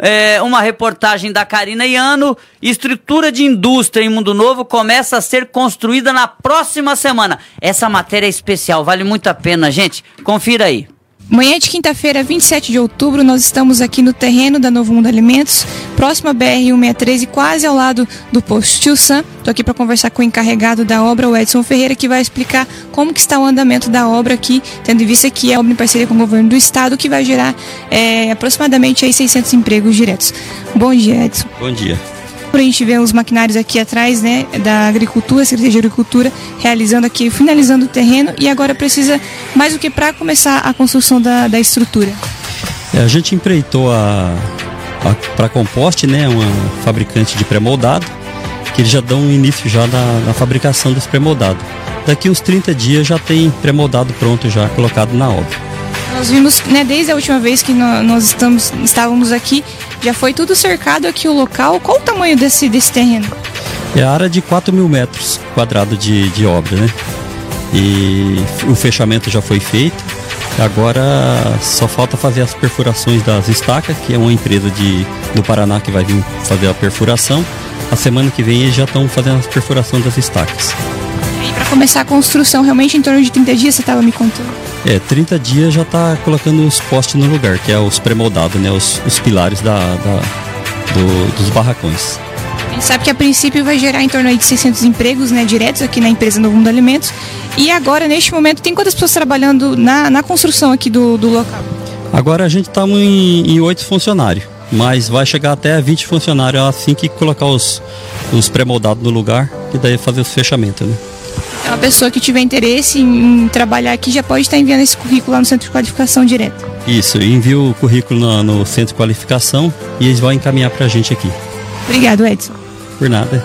é, uma reportagem da Karina Iano, estrutura de indústria em Mundo Novo começa a ser construída na próxima semana. Essa matéria é especial, vale muito a pena, gente. Confira aí. Manhã de quinta-feira, 27 de outubro, nós estamos aqui no terreno da Novo Mundo Alimentos, próximo à BR-163 e quase ao lado do posto Tio Sam. Estou aqui para conversar com o encarregado da obra, o Edson Ferreira, que vai explicar como que está o andamento da obra aqui, tendo em vista que é obra em parceria com o governo do estado, que vai gerar é, aproximadamente aí 600 empregos diretos. Bom dia, Edson. Bom dia. A gente vê os maquinários aqui atrás, né, da agricultura, Secretaria de Agricultura, realizando aqui, finalizando o terreno e agora precisa mais do que para começar a construção da, da estrutura. É, a gente empreitou a, a para compost, né, uma fabricante de pré-moldado, que eles já dão início já na, na fabricação desse pré-moldado. Daqui uns 30 dias já tem pré-moldado pronto já colocado na obra. Nós vimos, né, desde a última vez que nós estamos, estávamos aqui, já foi tudo cercado aqui o local. Qual o tamanho desse, desse terreno? É a área de 4 mil metros quadrados de, de obra, né? E o fechamento já foi feito. Agora só falta fazer as perfurações das estacas, que é uma empresa de, do Paraná que vai vir fazer a perfuração. A semana que vem eles já estão fazendo as perfurações das estacas. E para começar a construção, realmente em torno de 30 dias você estava me contando? É, 30 dias já está colocando os postes no lugar, que é os pré-moldados, né? Os, os pilares da, da do, dos barracões. A gente sabe que a princípio vai gerar em torno de 600 empregos né, diretos aqui na empresa Novo Mundo Alimentos. E agora, neste momento, tem quantas pessoas trabalhando na, na construção aqui do, do local? Agora a gente está em oito funcionários, mas vai chegar até 20 funcionários assim que colocar os, os pré-moldados no lugar e daí fazer os fechamentos, né? Uma pessoa que tiver interesse em, trabalhar aqui já pode estar enviando esse currículo lá no centro de qualificação direto. Isso, envia o currículo no, no centro de qualificação e eles vão encaminhar para a gente aqui. Obrigado, Edson. Por nada.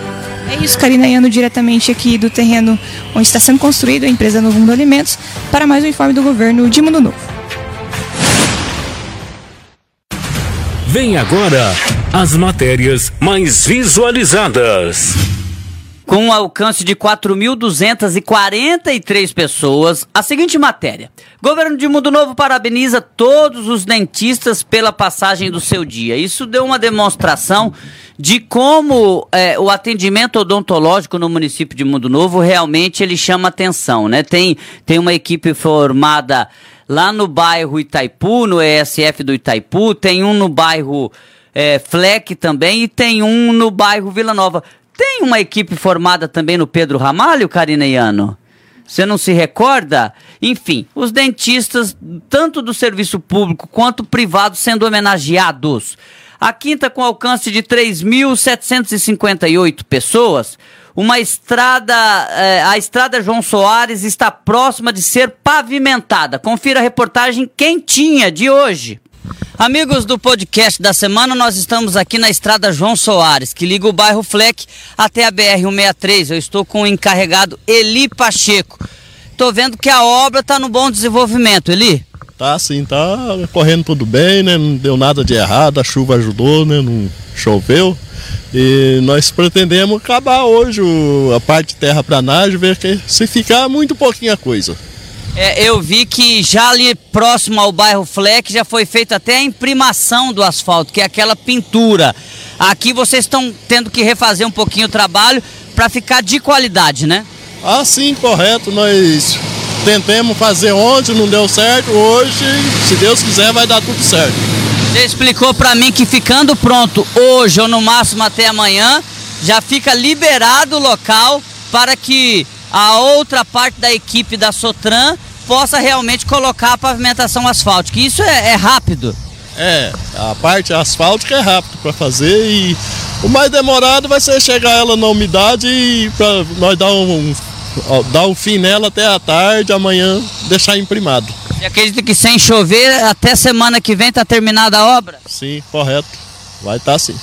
É isso, Karina Iano, diretamente aqui do terreno onde está sendo construído a empresa Novo Mundo Alimentos, para mais um informe do governo de Mundo Novo. Vem agora as matérias mais visualizadas com um alcance de 4.243 pessoas, a seguinte matéria. Governo de Mundo Novo parabeniza todos os dentistas pela passagem do seu dia. Isso deu uma demonstração de como é, o atendimento odontológico no município de Mundo Novo realmente ele chama atenção, né? Tem, tem uma equipe formada lá no bairro Itaipu, no ESF do Itaipu, tem um no bairro é, Fleck também e tem um no bairro Vila Nova. Tem uma equipe formada também no Pedro Ramalho, Karina Iano? Você não se recorda? Enfim, os dentistas, tanto do serviço público quanto privado, sendo homenageados. A quinta, com alcance de 3.758 pessoas, uma estrada, eh, a estrada João Soares está próxima de ser pavimentada. Confira a reportagem quentinha de hoje. Amigos do podcast da semana, nós estamos aqui na estrada João Soares, que liga o bairro Fleck até a BR-163. Eu estou com o encarregado Eli Pacheco. Estou vendo que a obra está no bom desenvolvimento, Eli. Tá sim, tá correndo tudo bem, né? Não deu nada de errado, a chuva ajudou, né? Não choveu. E nós pretendemos acabar hoje a parte de terraplanagem, ver que se ficar muito pouquinha coisa. É, eu vi que já ali próximo ao bairro Fleck já foi feita até a imprimação do asfalto, que é aquela pintura. Aqui vocês estão tendo que refazer um pouquinho o trabalho para ficar de qualidade, né? Ah, sim, correto. Nós tentemos fazer ontem, não deu certo. Hoje, se Deus quiser, vai dar tudo certo. Você explicou para mim que ficando pronto hoje ou no máximo até amanhã, já fica liberado o local para que a outra parte da equipe da Sotran possa realmente colocar a pavimentação asfáltica. Isso é, é rápido. É, a parte asfáltica é rápido para fazer e o mais demorado vai ser chegar ela na umidade e para nós dar um, dar um fim nela até a tarde, amanhã deixar imprimado. E acredita que sem chover, até semana que vem está terminada a obra? Sim, correto. Vai estar tá sim.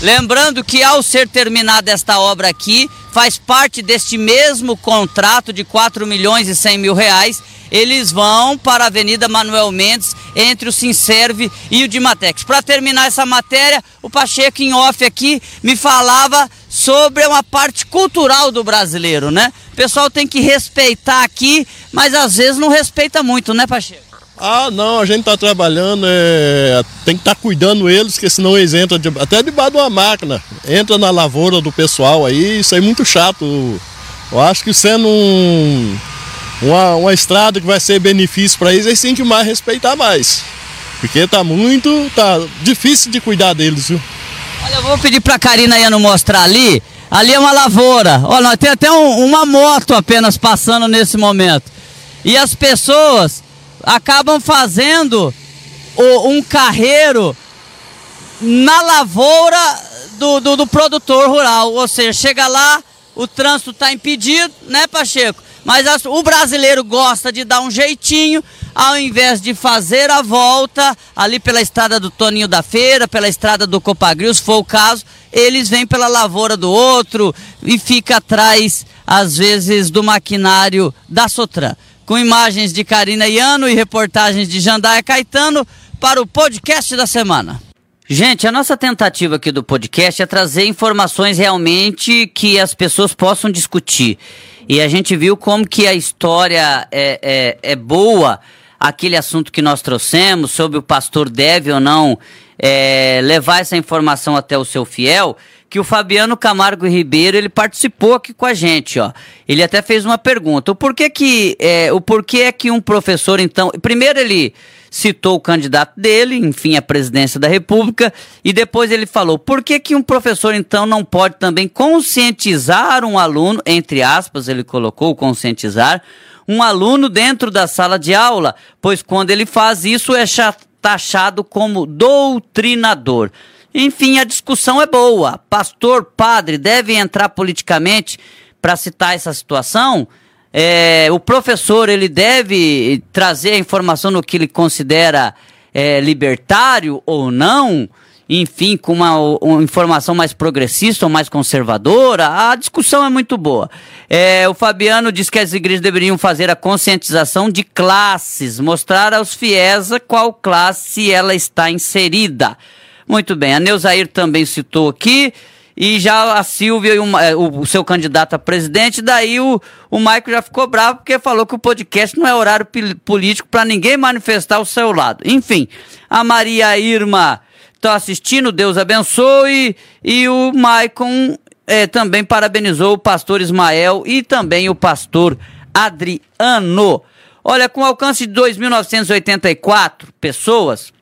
Lembrando que ao ser terminada esta obra aqui, faz parte deste mesmo contrato de 4 milhões e 100 mil reais. Eles vão para a Avenida Manuel Mendes, entre o Sinserve e o Dimatex. Para terminar essa matéria, o Pacheco em off aqui me falava sobre uma parte cultural do brasileiro, né? O pessoal tem que respeitar aqui, mas às vezes não respeita muito, né, Pacheco? Ah, não, a gente tá trabalhando, é, tem que estar tá cuidando eles, porque senão eles entram de, até debaixo de uma máquina. Entra na lavoura do pessoal aí, isso é muito chato. Eu acho que sendo um, uma, uma estrada que vai ser benefício para eles, eles têm que mais respeitar mais. Porque tá muito, tá difícil de cuidar deles, viu? Olha, eu vou pedir pra Karina Iano mostrar ali. Ali é uma lavoura. Olha, tem até um, uma moto apenas passando nesse momento. E as pessoas acabam fazendo o, um carreiro na lavoura do, do, do, produtor rural. Ou seja, chega lá, o trânsito está impedido, né, Pacheco? Mas as, o brasileiro gosta de dar um jeitinho, ao invés de fazer a volta ali pela estrada do Toninho da Feira, pela estrada do Copagril, se for o caso, eles vêm pela lavoura do outro e fica atrás, às vezes, do maquinário da Sotran com imagens de Karina Iano e reportagens de Jandaia Caetano para o podcast da semana. Gente, a nossa tentativa aqui do podcast é trazer informações realmente que as pessoas possam discutir. E a gente viu como que a história é, é, é boa, aquele assunto que nós trouxemos, sobre o pastor deve ou não é, levar essa informação até o seu fiel que o Fabiano Camargo Ribeiro ele participou aqui com a gente, ó. Ele até fez uma pergunta. O porquê que é, o porquê é que um professor então, primeiro ele citou o candidato dele, enfim, à presidência da República, e depois ele falou: por que, que um professor, então, não pode também conscientizar um aluno, entre aspas, ele colocou conscientizar, um aluno dentro da sala de aula, pois quando ele faz isso é taxado como doutrinador. Enfim, a discussão é boa. Pastor, padre, deve entrar politicamente para citar essa situação? É, o professor ele deve trazer a informação no que ele considera é, libertário ou não? Enfim, com uma, uma, informação mais progressista ou mais conservadora, a discussão é muito boa. É, o Fabiano diz que as igrejas deveriam fazer a conscientização de classes, mostrar aos fiéis qual classe ela está inserida. Muito bem, a Neuzair também citou aqui. E já a Silvia e o, o, o, seu candidato a presidente, daí o, o Maico já ficou bravo porque falou que o podcast não é horário político para ninguém manifestar o seu lado. Enfim, a Maria Irma está assistindo, Deus abençoe. E o Maicon é, também parabenizou o pastor Ismael e também o pastor Adriano. Olha, com alcance de 2.984 pessoas,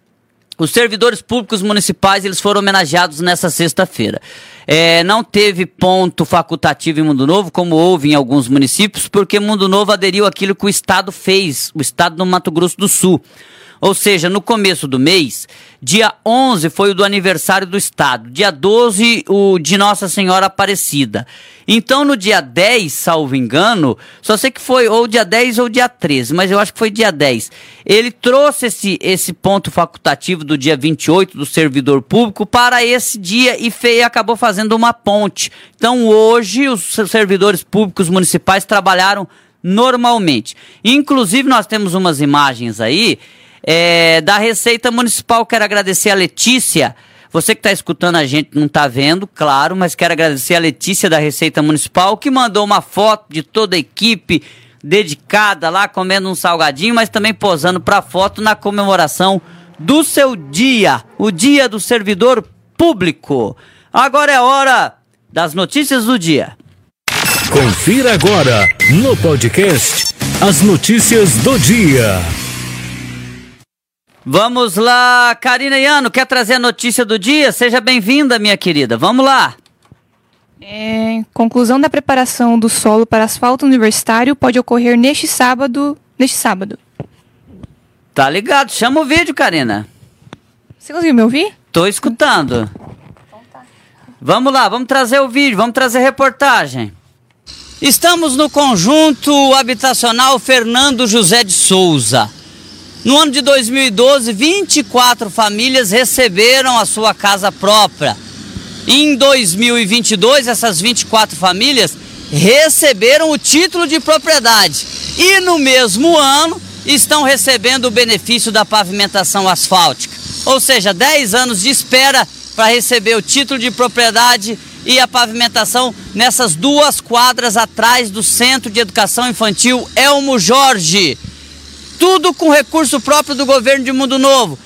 os servidores públicos municipais eles foram homenageados nessa sexta-feira. É, não teve ponto facultativo em Mundo Novo, como houve em alguns municípios, porque Mundo Novo aderiu àquilo que o Estado fez, o Estado do Mato Grosso do Sul. Ou seja, no começo do mês, dia 11 foi o do aniversário do Estado, dia 12 o de Nossa Senhora Aparecida. Então no dia 10, salvo engano, só sei que foi ou dia 10 ou dia 13, mas eu acho que foi dia 10. Ele trouxe esse, esse ponto facultativo do dia 28 do servidor público para esse dia e fei, acabou fazendo uma ponte. Então hoje os servidores públicos municipais trabalharam normalmente. Inclusive nós temos umas imagens aí é, da Receita Municipal, quero agradecer a Letícia. Você que está escutando a gente não está vendo, claro, mas quero agradecer a Letícia da Receita Municipal, que mandou uma foto de toda a equipe dedicada lá, comendo um salgadinho, mas também posando para foto na comemoração do seu dia, o dia do servidor público. Agora é hora das notícias do dia. Confira agora no podcast as notícias do dia. Vamos lá, Karina Iano, quer trazer a notícia do dia? Seja bem-vinda, minha querida. Vamos lá. É, conclusão da preparação do solo para asfalto universitário pode ocorrer neste sábado. Neste sábado. Tá ligado? Chama o vídeo, Karina. Você conseguiu me ouvir? Tô escutando. Vamos lá, vamos trazer o vídeo, vamos trazer reportagem. Estamos no conjunto habitacional Fernando José de Souza. No ano de 2012, 24 famílias receberam a sua casa própria. Em 2022, essas 24 famílias receberam o título de propriedade e no mesmo ano estão recebendo o benefício da pavimentação asfáltica. Ou seja, 10 anos de espera para receber o título de propriedade e a pavimentação nessas duas quadras atrás do Centro de Educação Infantil Elmo Jorge. Tudo com recurso próprio do governo de Mundo Novo.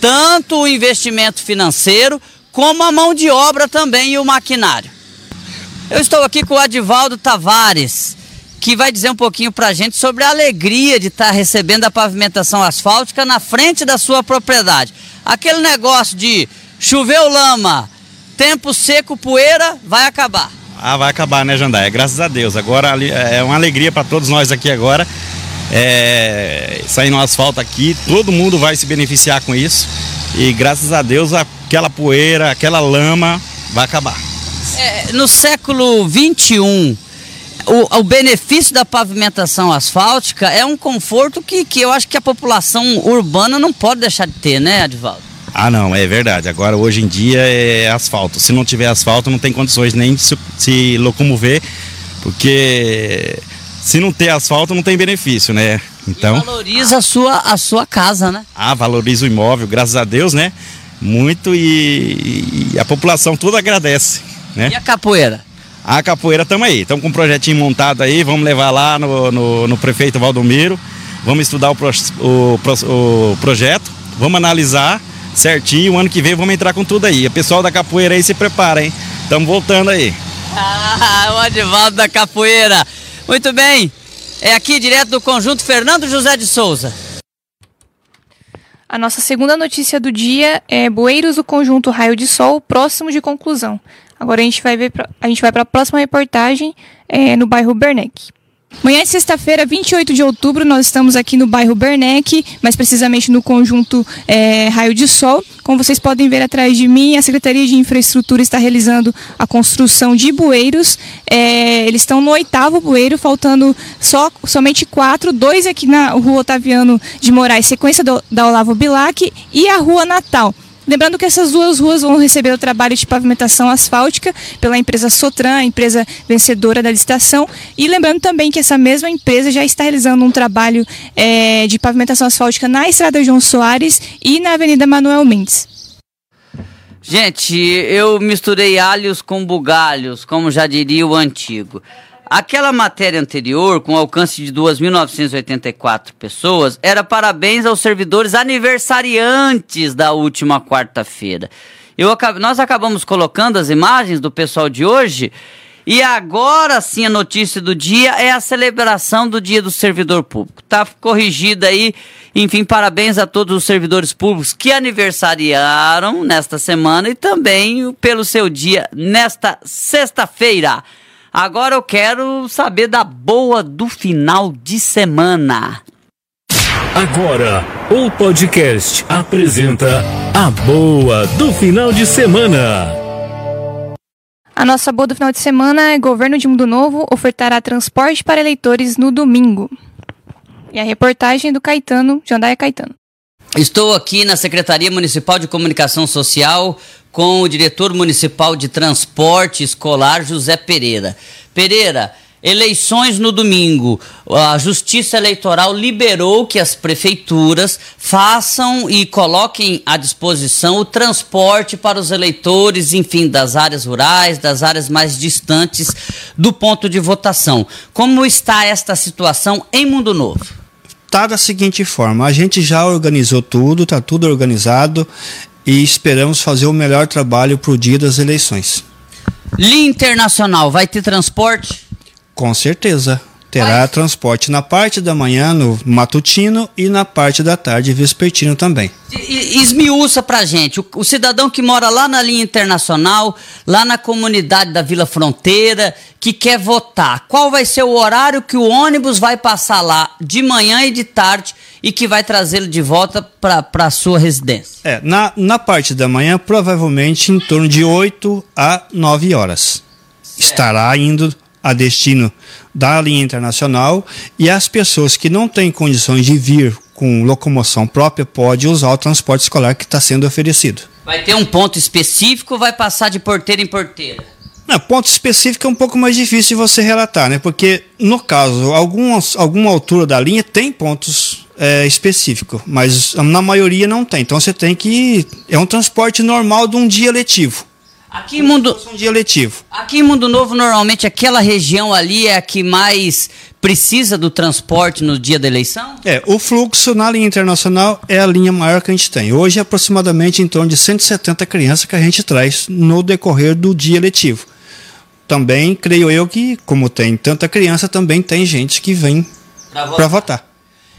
Tanto o investimento financeiro como a mão de obra também e o maquinário. Eu estou aqui com o Adivaldo Tavares, que vai dizer um pouquinho para a gente sobre a alegria de estar tá recebendo a pavimentação asfáltica na frente da sua propriedade. Aquele negócio de choveu lama, tempo seco, poeira, vai acabar. Ah, vai acabar, né, Jandaia? Graças a Deus. Agora é uma alegria para todos nós aqui agora. É, saindo asfalto aqui, todo mundo vai se beneficiar com isso. E graças a Deus aquela poeira, aquela lama vai acabar. É, no século 21, o, o, benefício da pavimentação asfáltica é um conforto que, que eu acho que a população urbana não pode deixar de ter, né, Advaldo? Ah, não, é verdade. Agora, hoje em dia, é asfalto. Se não tiver asfalto, não tem condições nem de se, se locomover, porque se não ter asfalto, não tem benefício, né? Então. E valoriza a sua, a sua casa, né? Ah, valoriza o imóvel, graças a Deus, né? Muito e, e a população toda agradece, né? E a capoeira? A capoeira estamos aí, estamos com um projetinho montado aí, vamos levar lá no, no, no prefeito Valdomiro, vamos estudar o, pro, o, o projeto, vamos analisar certinho, o ano que vem vamos entrar com tudo aí. O pessoal da capoeira aí se prepara, hein? Estamos voltando aí. Ah, o Adivaldo da capoeira. Muito bem, é aqui direto do conjunto Fernando José de Souza. A nossa segunda notícia do dia é Bueiros do Conjunto Raio de Sol, próximo de conclusão. Agora a gente vai ver a gente vai para a próxima reportagem é, no bairro Bernec. Manhã de sexta-feira, 28 de outubro, nós estamos aqui no bairro Bernec, mais precisamente no conjunto é, Raio de Sol. Como vocês podem ver atrás de mim, a Secretaria de Infraestrutura está realizando a construção de bueiros. É, eles estão no oitavo bueiro, faltando só, somente quatro, dois aqui na rua Otaviano de Moraes, sequência do, da Olavo Bilac, e a rua Natal. Lembrando que essas duas ruas vão receber o trabalho de pavimentação asfáltica pela empresa Sotran, a empresa vencedora da licitação. E lembrando também que essa mesma empresa já está realizando um trabalho é, de pavimentação asfáltica na Estrada João Soares e na Avenida Manuel Mendes. Gente, eu misturei alhos com bugalhos, como já diria o antigo. Aquela matéria anterior, com alcance de 2.984 pessoas, era parabéns aos servidores aniversariantes da última quarta-feira. nós acabamos colocando as imagens do pessoal de hoje. E agora sim a notícia do dia é a celebração do Dia do Servidor Público. Tá corrigida aí. Enfim, parabéns a todos os servidores públicos que aniversariaram nesta semana e também pelo seu dia nesta sexta-feira. Agora eu quero saber da boa do final de semana. Agora, o podcast apresenta a boa do final de semana. A nossa boa do final de semana é Governo de Mundo Novo ofertará transporte para eleitores no domingo. E a reportagem do Caetano, Jandaia Caetano. Estou aqui na Secretaria Municipal de Comunicação Social com o diretor municipal de transporte escolar, José Pereira. Pereira, eleições no domingo. A Justiça Eleitoral liberou que as prefeituras façam e coloquem à disposição o transporte para os eleitores, enfim, das áreas rurais, das áreas mais distantes do ponto de votação. Como está esta situação em Mundo Novo? Está da seguinte forma: a gente já organizou tudo, está tudo organizado e esperamos fazer o melhor trabalho para o dia das eleições. Linha Internacional, vai ter transporte? Com certeza. Terá vai. transporte na parte da manhã, no matutino, e na parte da tarde, vespertino também. Esmiuça pra gente, o, o, cidadão que mora lá na linha internacional, lá na comunidade da Vila Fronteira, que quer votar, qual vai ser o horário que o ônibus vai passar lá de manhã e de tarde e que vai trazê-lo de volta para a sua residência? É, na, na parte da manhã, provavelmente em torno de 8 a 9 horas. Certo. Estará indo a destino da linha internacional e as pessoas que não têm condições de vir com locomoção própria podem usar o transporte escolar que está sendo oferecido. Vai ter um ponto específico ou vai passar de porteira em porteira? Não, ponto específico é um pouco mais difícil de você relatar, né? Porque, no caso, algumas, alguma altura da linha tem pontos é, específicos, mas na maioria não tem. Então você tem que. É um transporte normal de um dia letivo. Aqui em Mundo, Um dia letivo. aqui em Mundo Novo, normalmente aquela região ali é a que mais precisa do transporte no dia da eleição? É, o fluxo na linha internacional é a linha maior que a gente tem. Hoje é aproximadamente em torno de 170 crianças que a gente traz no decorrer do dia letivo. Também creio eu que, como tem tanta criança, também tem gente que vem para votar.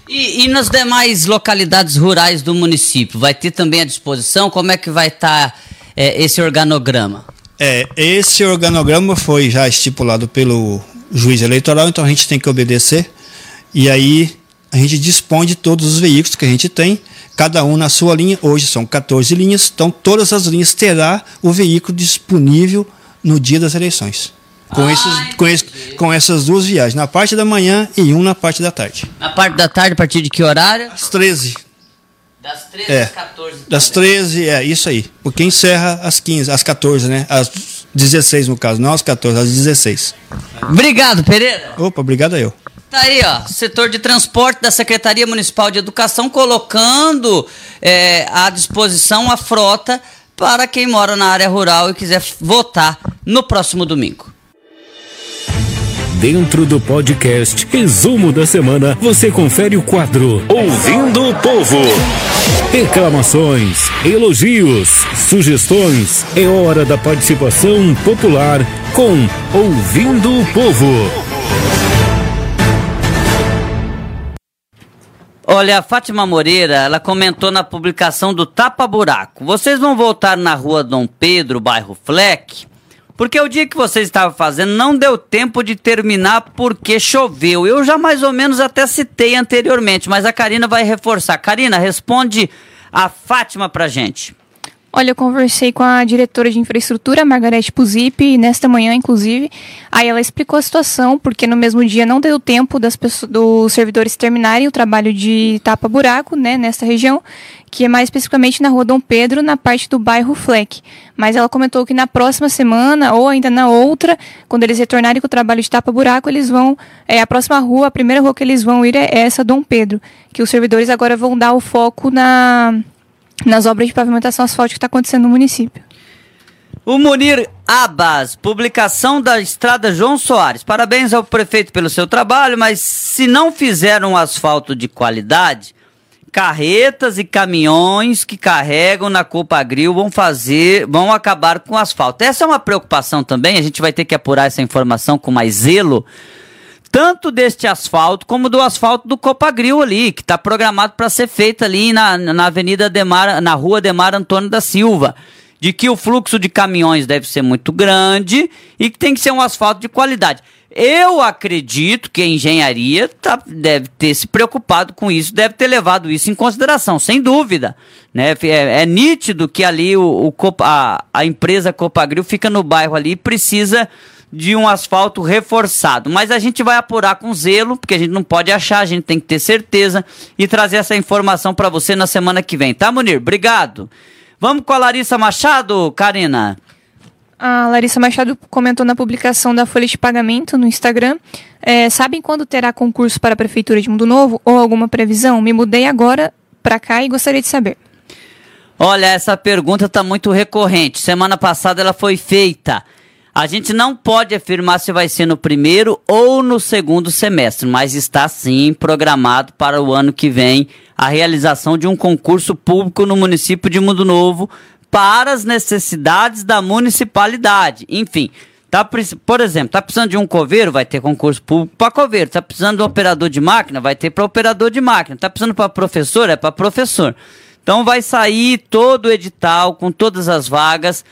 E, e nas demais localidades rurais do município, vai ter também à disposição? Como é que vai estar esse organograma? É, esse organograma foi já estipulado pelo juiz eleitoral, então a gente tem que obedecer. E aí a gente dispõe de todos os veículos que a gente tem, cada um na sua linha. Hoje são 14 linhas, então todas as linhas terá o veículo disponível no dia das eleições. Com, Ah, esses, com, esse- com essas duas viagens, na parte da manhã e um na parte da tarde. Na parte da tarde, a partir de que horário? Às 13. Das 13 É. às 14. Das 13, é isso aí. Porque encerra às 15, às 14, né? Às 16 no caso, não às 14, às 16. Obrigado, Pereira. Opa, obrigado a eu. Tá aí, ó, setor de transporte da Secretaria Municipal de Educação colocando é, à disposição a frota para quem mora na área rural e quiser votar no próximo domingo. Dentro do podcast Resumo da Semana, você confere o quadro Ouvindo o Povo. Reclamações, elogios, sugestões. É hora da participação popular com Ouvindo o Povo. Olha, a Fátima Moreira, ela comentou na publicação do Tapa Buraco. Vocês vão voltar na rua Dom Pedro, bairro Fleck? Porque o dia que vocês estavam fazendo não deu tempo de terminar porque choveu. Eu já mais ou menos até citei anteriormente, mas a Karina vai reforçar. Karina, responde a Fátima pra gente. Olha, eu conversei com a diretora de infraestrutura, Margarete Puzip, nesta manhã, inclusive. Aí ela explicou a situação, porque no mesmo dia não deu tempo das pessoas, dos servidores terminarem o trabalho de tapa-buraco, né, nesta região, que é mais especificamente na rua Dom Pedro, na parte do bairro Fleck. Mas ela comentou que na próxima semana, ou ainda na outra, quando eles retornarem com o trabalho de tapa-buraco, eles vão. É, a próxima rua, a primeira rua que eles vão ir é essa, Dom Pedro. Que os servidores agora vão dar o foco na nas obras de pavimentação asfáltica que está acontecendo no município. O Munir Abas, publicação da Estrada João Soares. Parabéns ao prefeito pelo seu trabalho, mas se não fizeram um asfalto de qualidade, carretas e caminhões que carregam na Copagril vão fazer, vão acabar com o asfalto. Essa é uma preocupação também, a gente vai ter que apurar essa informação com mais zelo, tanto deste asfalto como do asfalto do Copagril ali, que está programado para ser feito ali na, na Avenida Demar, na Rua Demar Antônio da Silva. De que o fluxo de caminhões deve ser muito grande e que tem que ser um asfalto de qualidade. Eu acredito que a engenharia tá, deve ter se preocupado com isso, deve ter levado isso em consideração, sem dúvida. Né? É, é nítido que ali o, o a, a empresa Copagril fica no bairro ali e precisa de um asfalto reforçado. Mas a gente vai apurar com zelo, porque a gente não pode achar, a gente tem que ter certeza e trazer essa informação para você na semana que vem, tá, Munir? Obrigado. Vamos com a Larissa Machado, Karina. A Larissa Machado comentou na publicação da folha de pagamento no Instagram. É, sabem quando terá concurso para a Prefeitura de Mundo Novo ou alguma previsão? Me mudei agora para cá e gostaria de saber. Olha, essa pergunta está muito recorrente. Semana passada ela foi feita. A gente não pode afirmar se vai ser no primeiro ou no segundo semestre, mas está sim programado para o ano que vem a realização de um concurso público no município de Mundo Novo para as necessidades da municipalidade. Enfim, tá, por exemplo, tá precisando de um coveiro, vai ter concurso público para coveiro. Tá precisando de um operador de máquina, vai ter para operador de máquina. Tá precisando para professor, é para professor. Então vai sair todo o edital com todas as vagas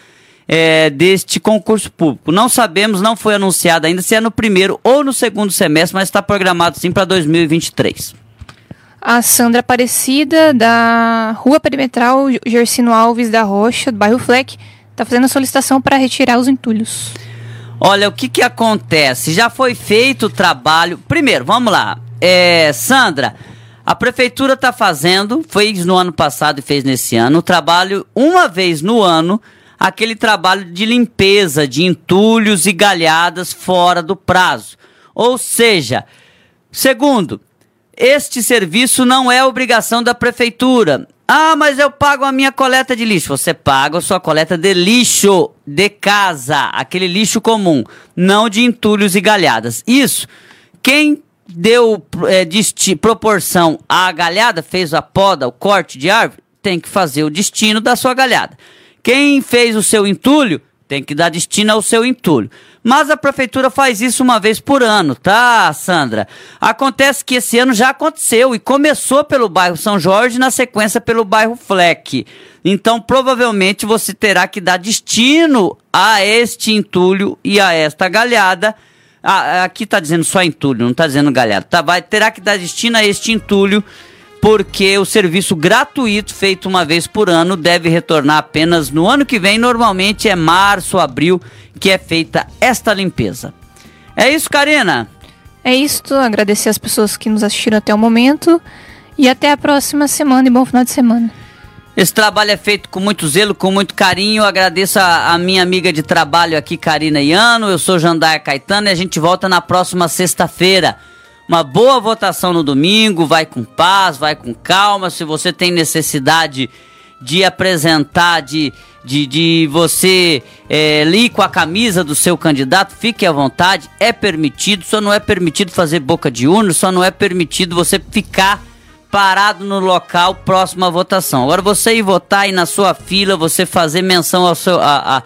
é, deste concurso público. Não sabemos, não foi anunciado ainda se é no primeiro ou no segundo semestre, mas está programado sim para 2023. A Sandra Aparecida, da Rua Perimetral Gersino Alves da Rocha, do bairro Fleck, está fazendo a solicitação para retirar os entulhos. Olha, o que que acontece? Já foi feito o trabalho. Primeiro, vamos lá. É, Sandra, A prefeitura está fazendo, fez no ano passado e fez nesse ano, o trabalho uma vez no ano, aquele trabalho de limpeza de entulhos e galhadas fora do prazo. Ou seja, segundo, este serviço não é obrigação da prefeitura. Ah, mas eu pago a minha coleta de lixo. Você paga a sua coleta de lixo de casa, aquele lixo comum, não de entulhos e galhadas. Isso. Quem deu é, proporção à galhada, fez a poda, o corte de árvore, tem que fazer o destino da sua galhada. Quem fez o seu entulho, tem que dar destino ao seu entulho. Mas a prefeitura faz isso uma vez por ano, tá, Sandra? Acontece que esse ano já aconteceu e começou pelo bairro São Jorge, na sequência pelo bairro Fleck. Então, provavelmente você terá que dar destino a este entulho e a esta galhada ah, aqui está dizendo só entulho, não está dizendo galhada. Tá, vai, terá que dar destino a este entulho, porque o serviço gratuito feito uma vez por ano deve retornar apenas no ano que vem. Normalmente é março, abril, que é feita esta limpeza. É isso, Karina? É isso. Agradecer as pessoas que nos assistiram até o momento. E até a próxima semana e bom final de semana. Esse trabalho é feito com muito zelo, com muito carinho. Eu agradeço a, a, minha amiga de trabalho aqui, Karina Iano. Eu sou Jandaia Caetano e a gente volta na próxima sexta-feira. Uma boa votação no domingo, vai com paz, vai com calma. Se você tem necessidade de apresentar, de, de, de você é, lir com a camisa do seu candidato, fique à vontade. É permitido, só não é permitido fazer boca de urna, só não é permitido você ficar parado no local próximo à votação. Agora você ir votar aí na sua fila, você fazer menção ao seu, a, a,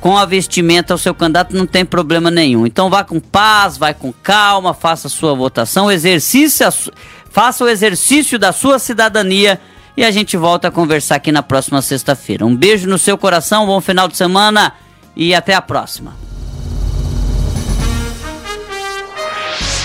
com a vestimenta ao seu candidato não tem problema nenhum. Então vá com paz, vai com calma, faça a sua votação, exercício, faça o exercício da sua cidadania e a gente volta a conversar aqui na próxima sexta-feira. Um beijo no seu coração, bom final de semana e até a próxima.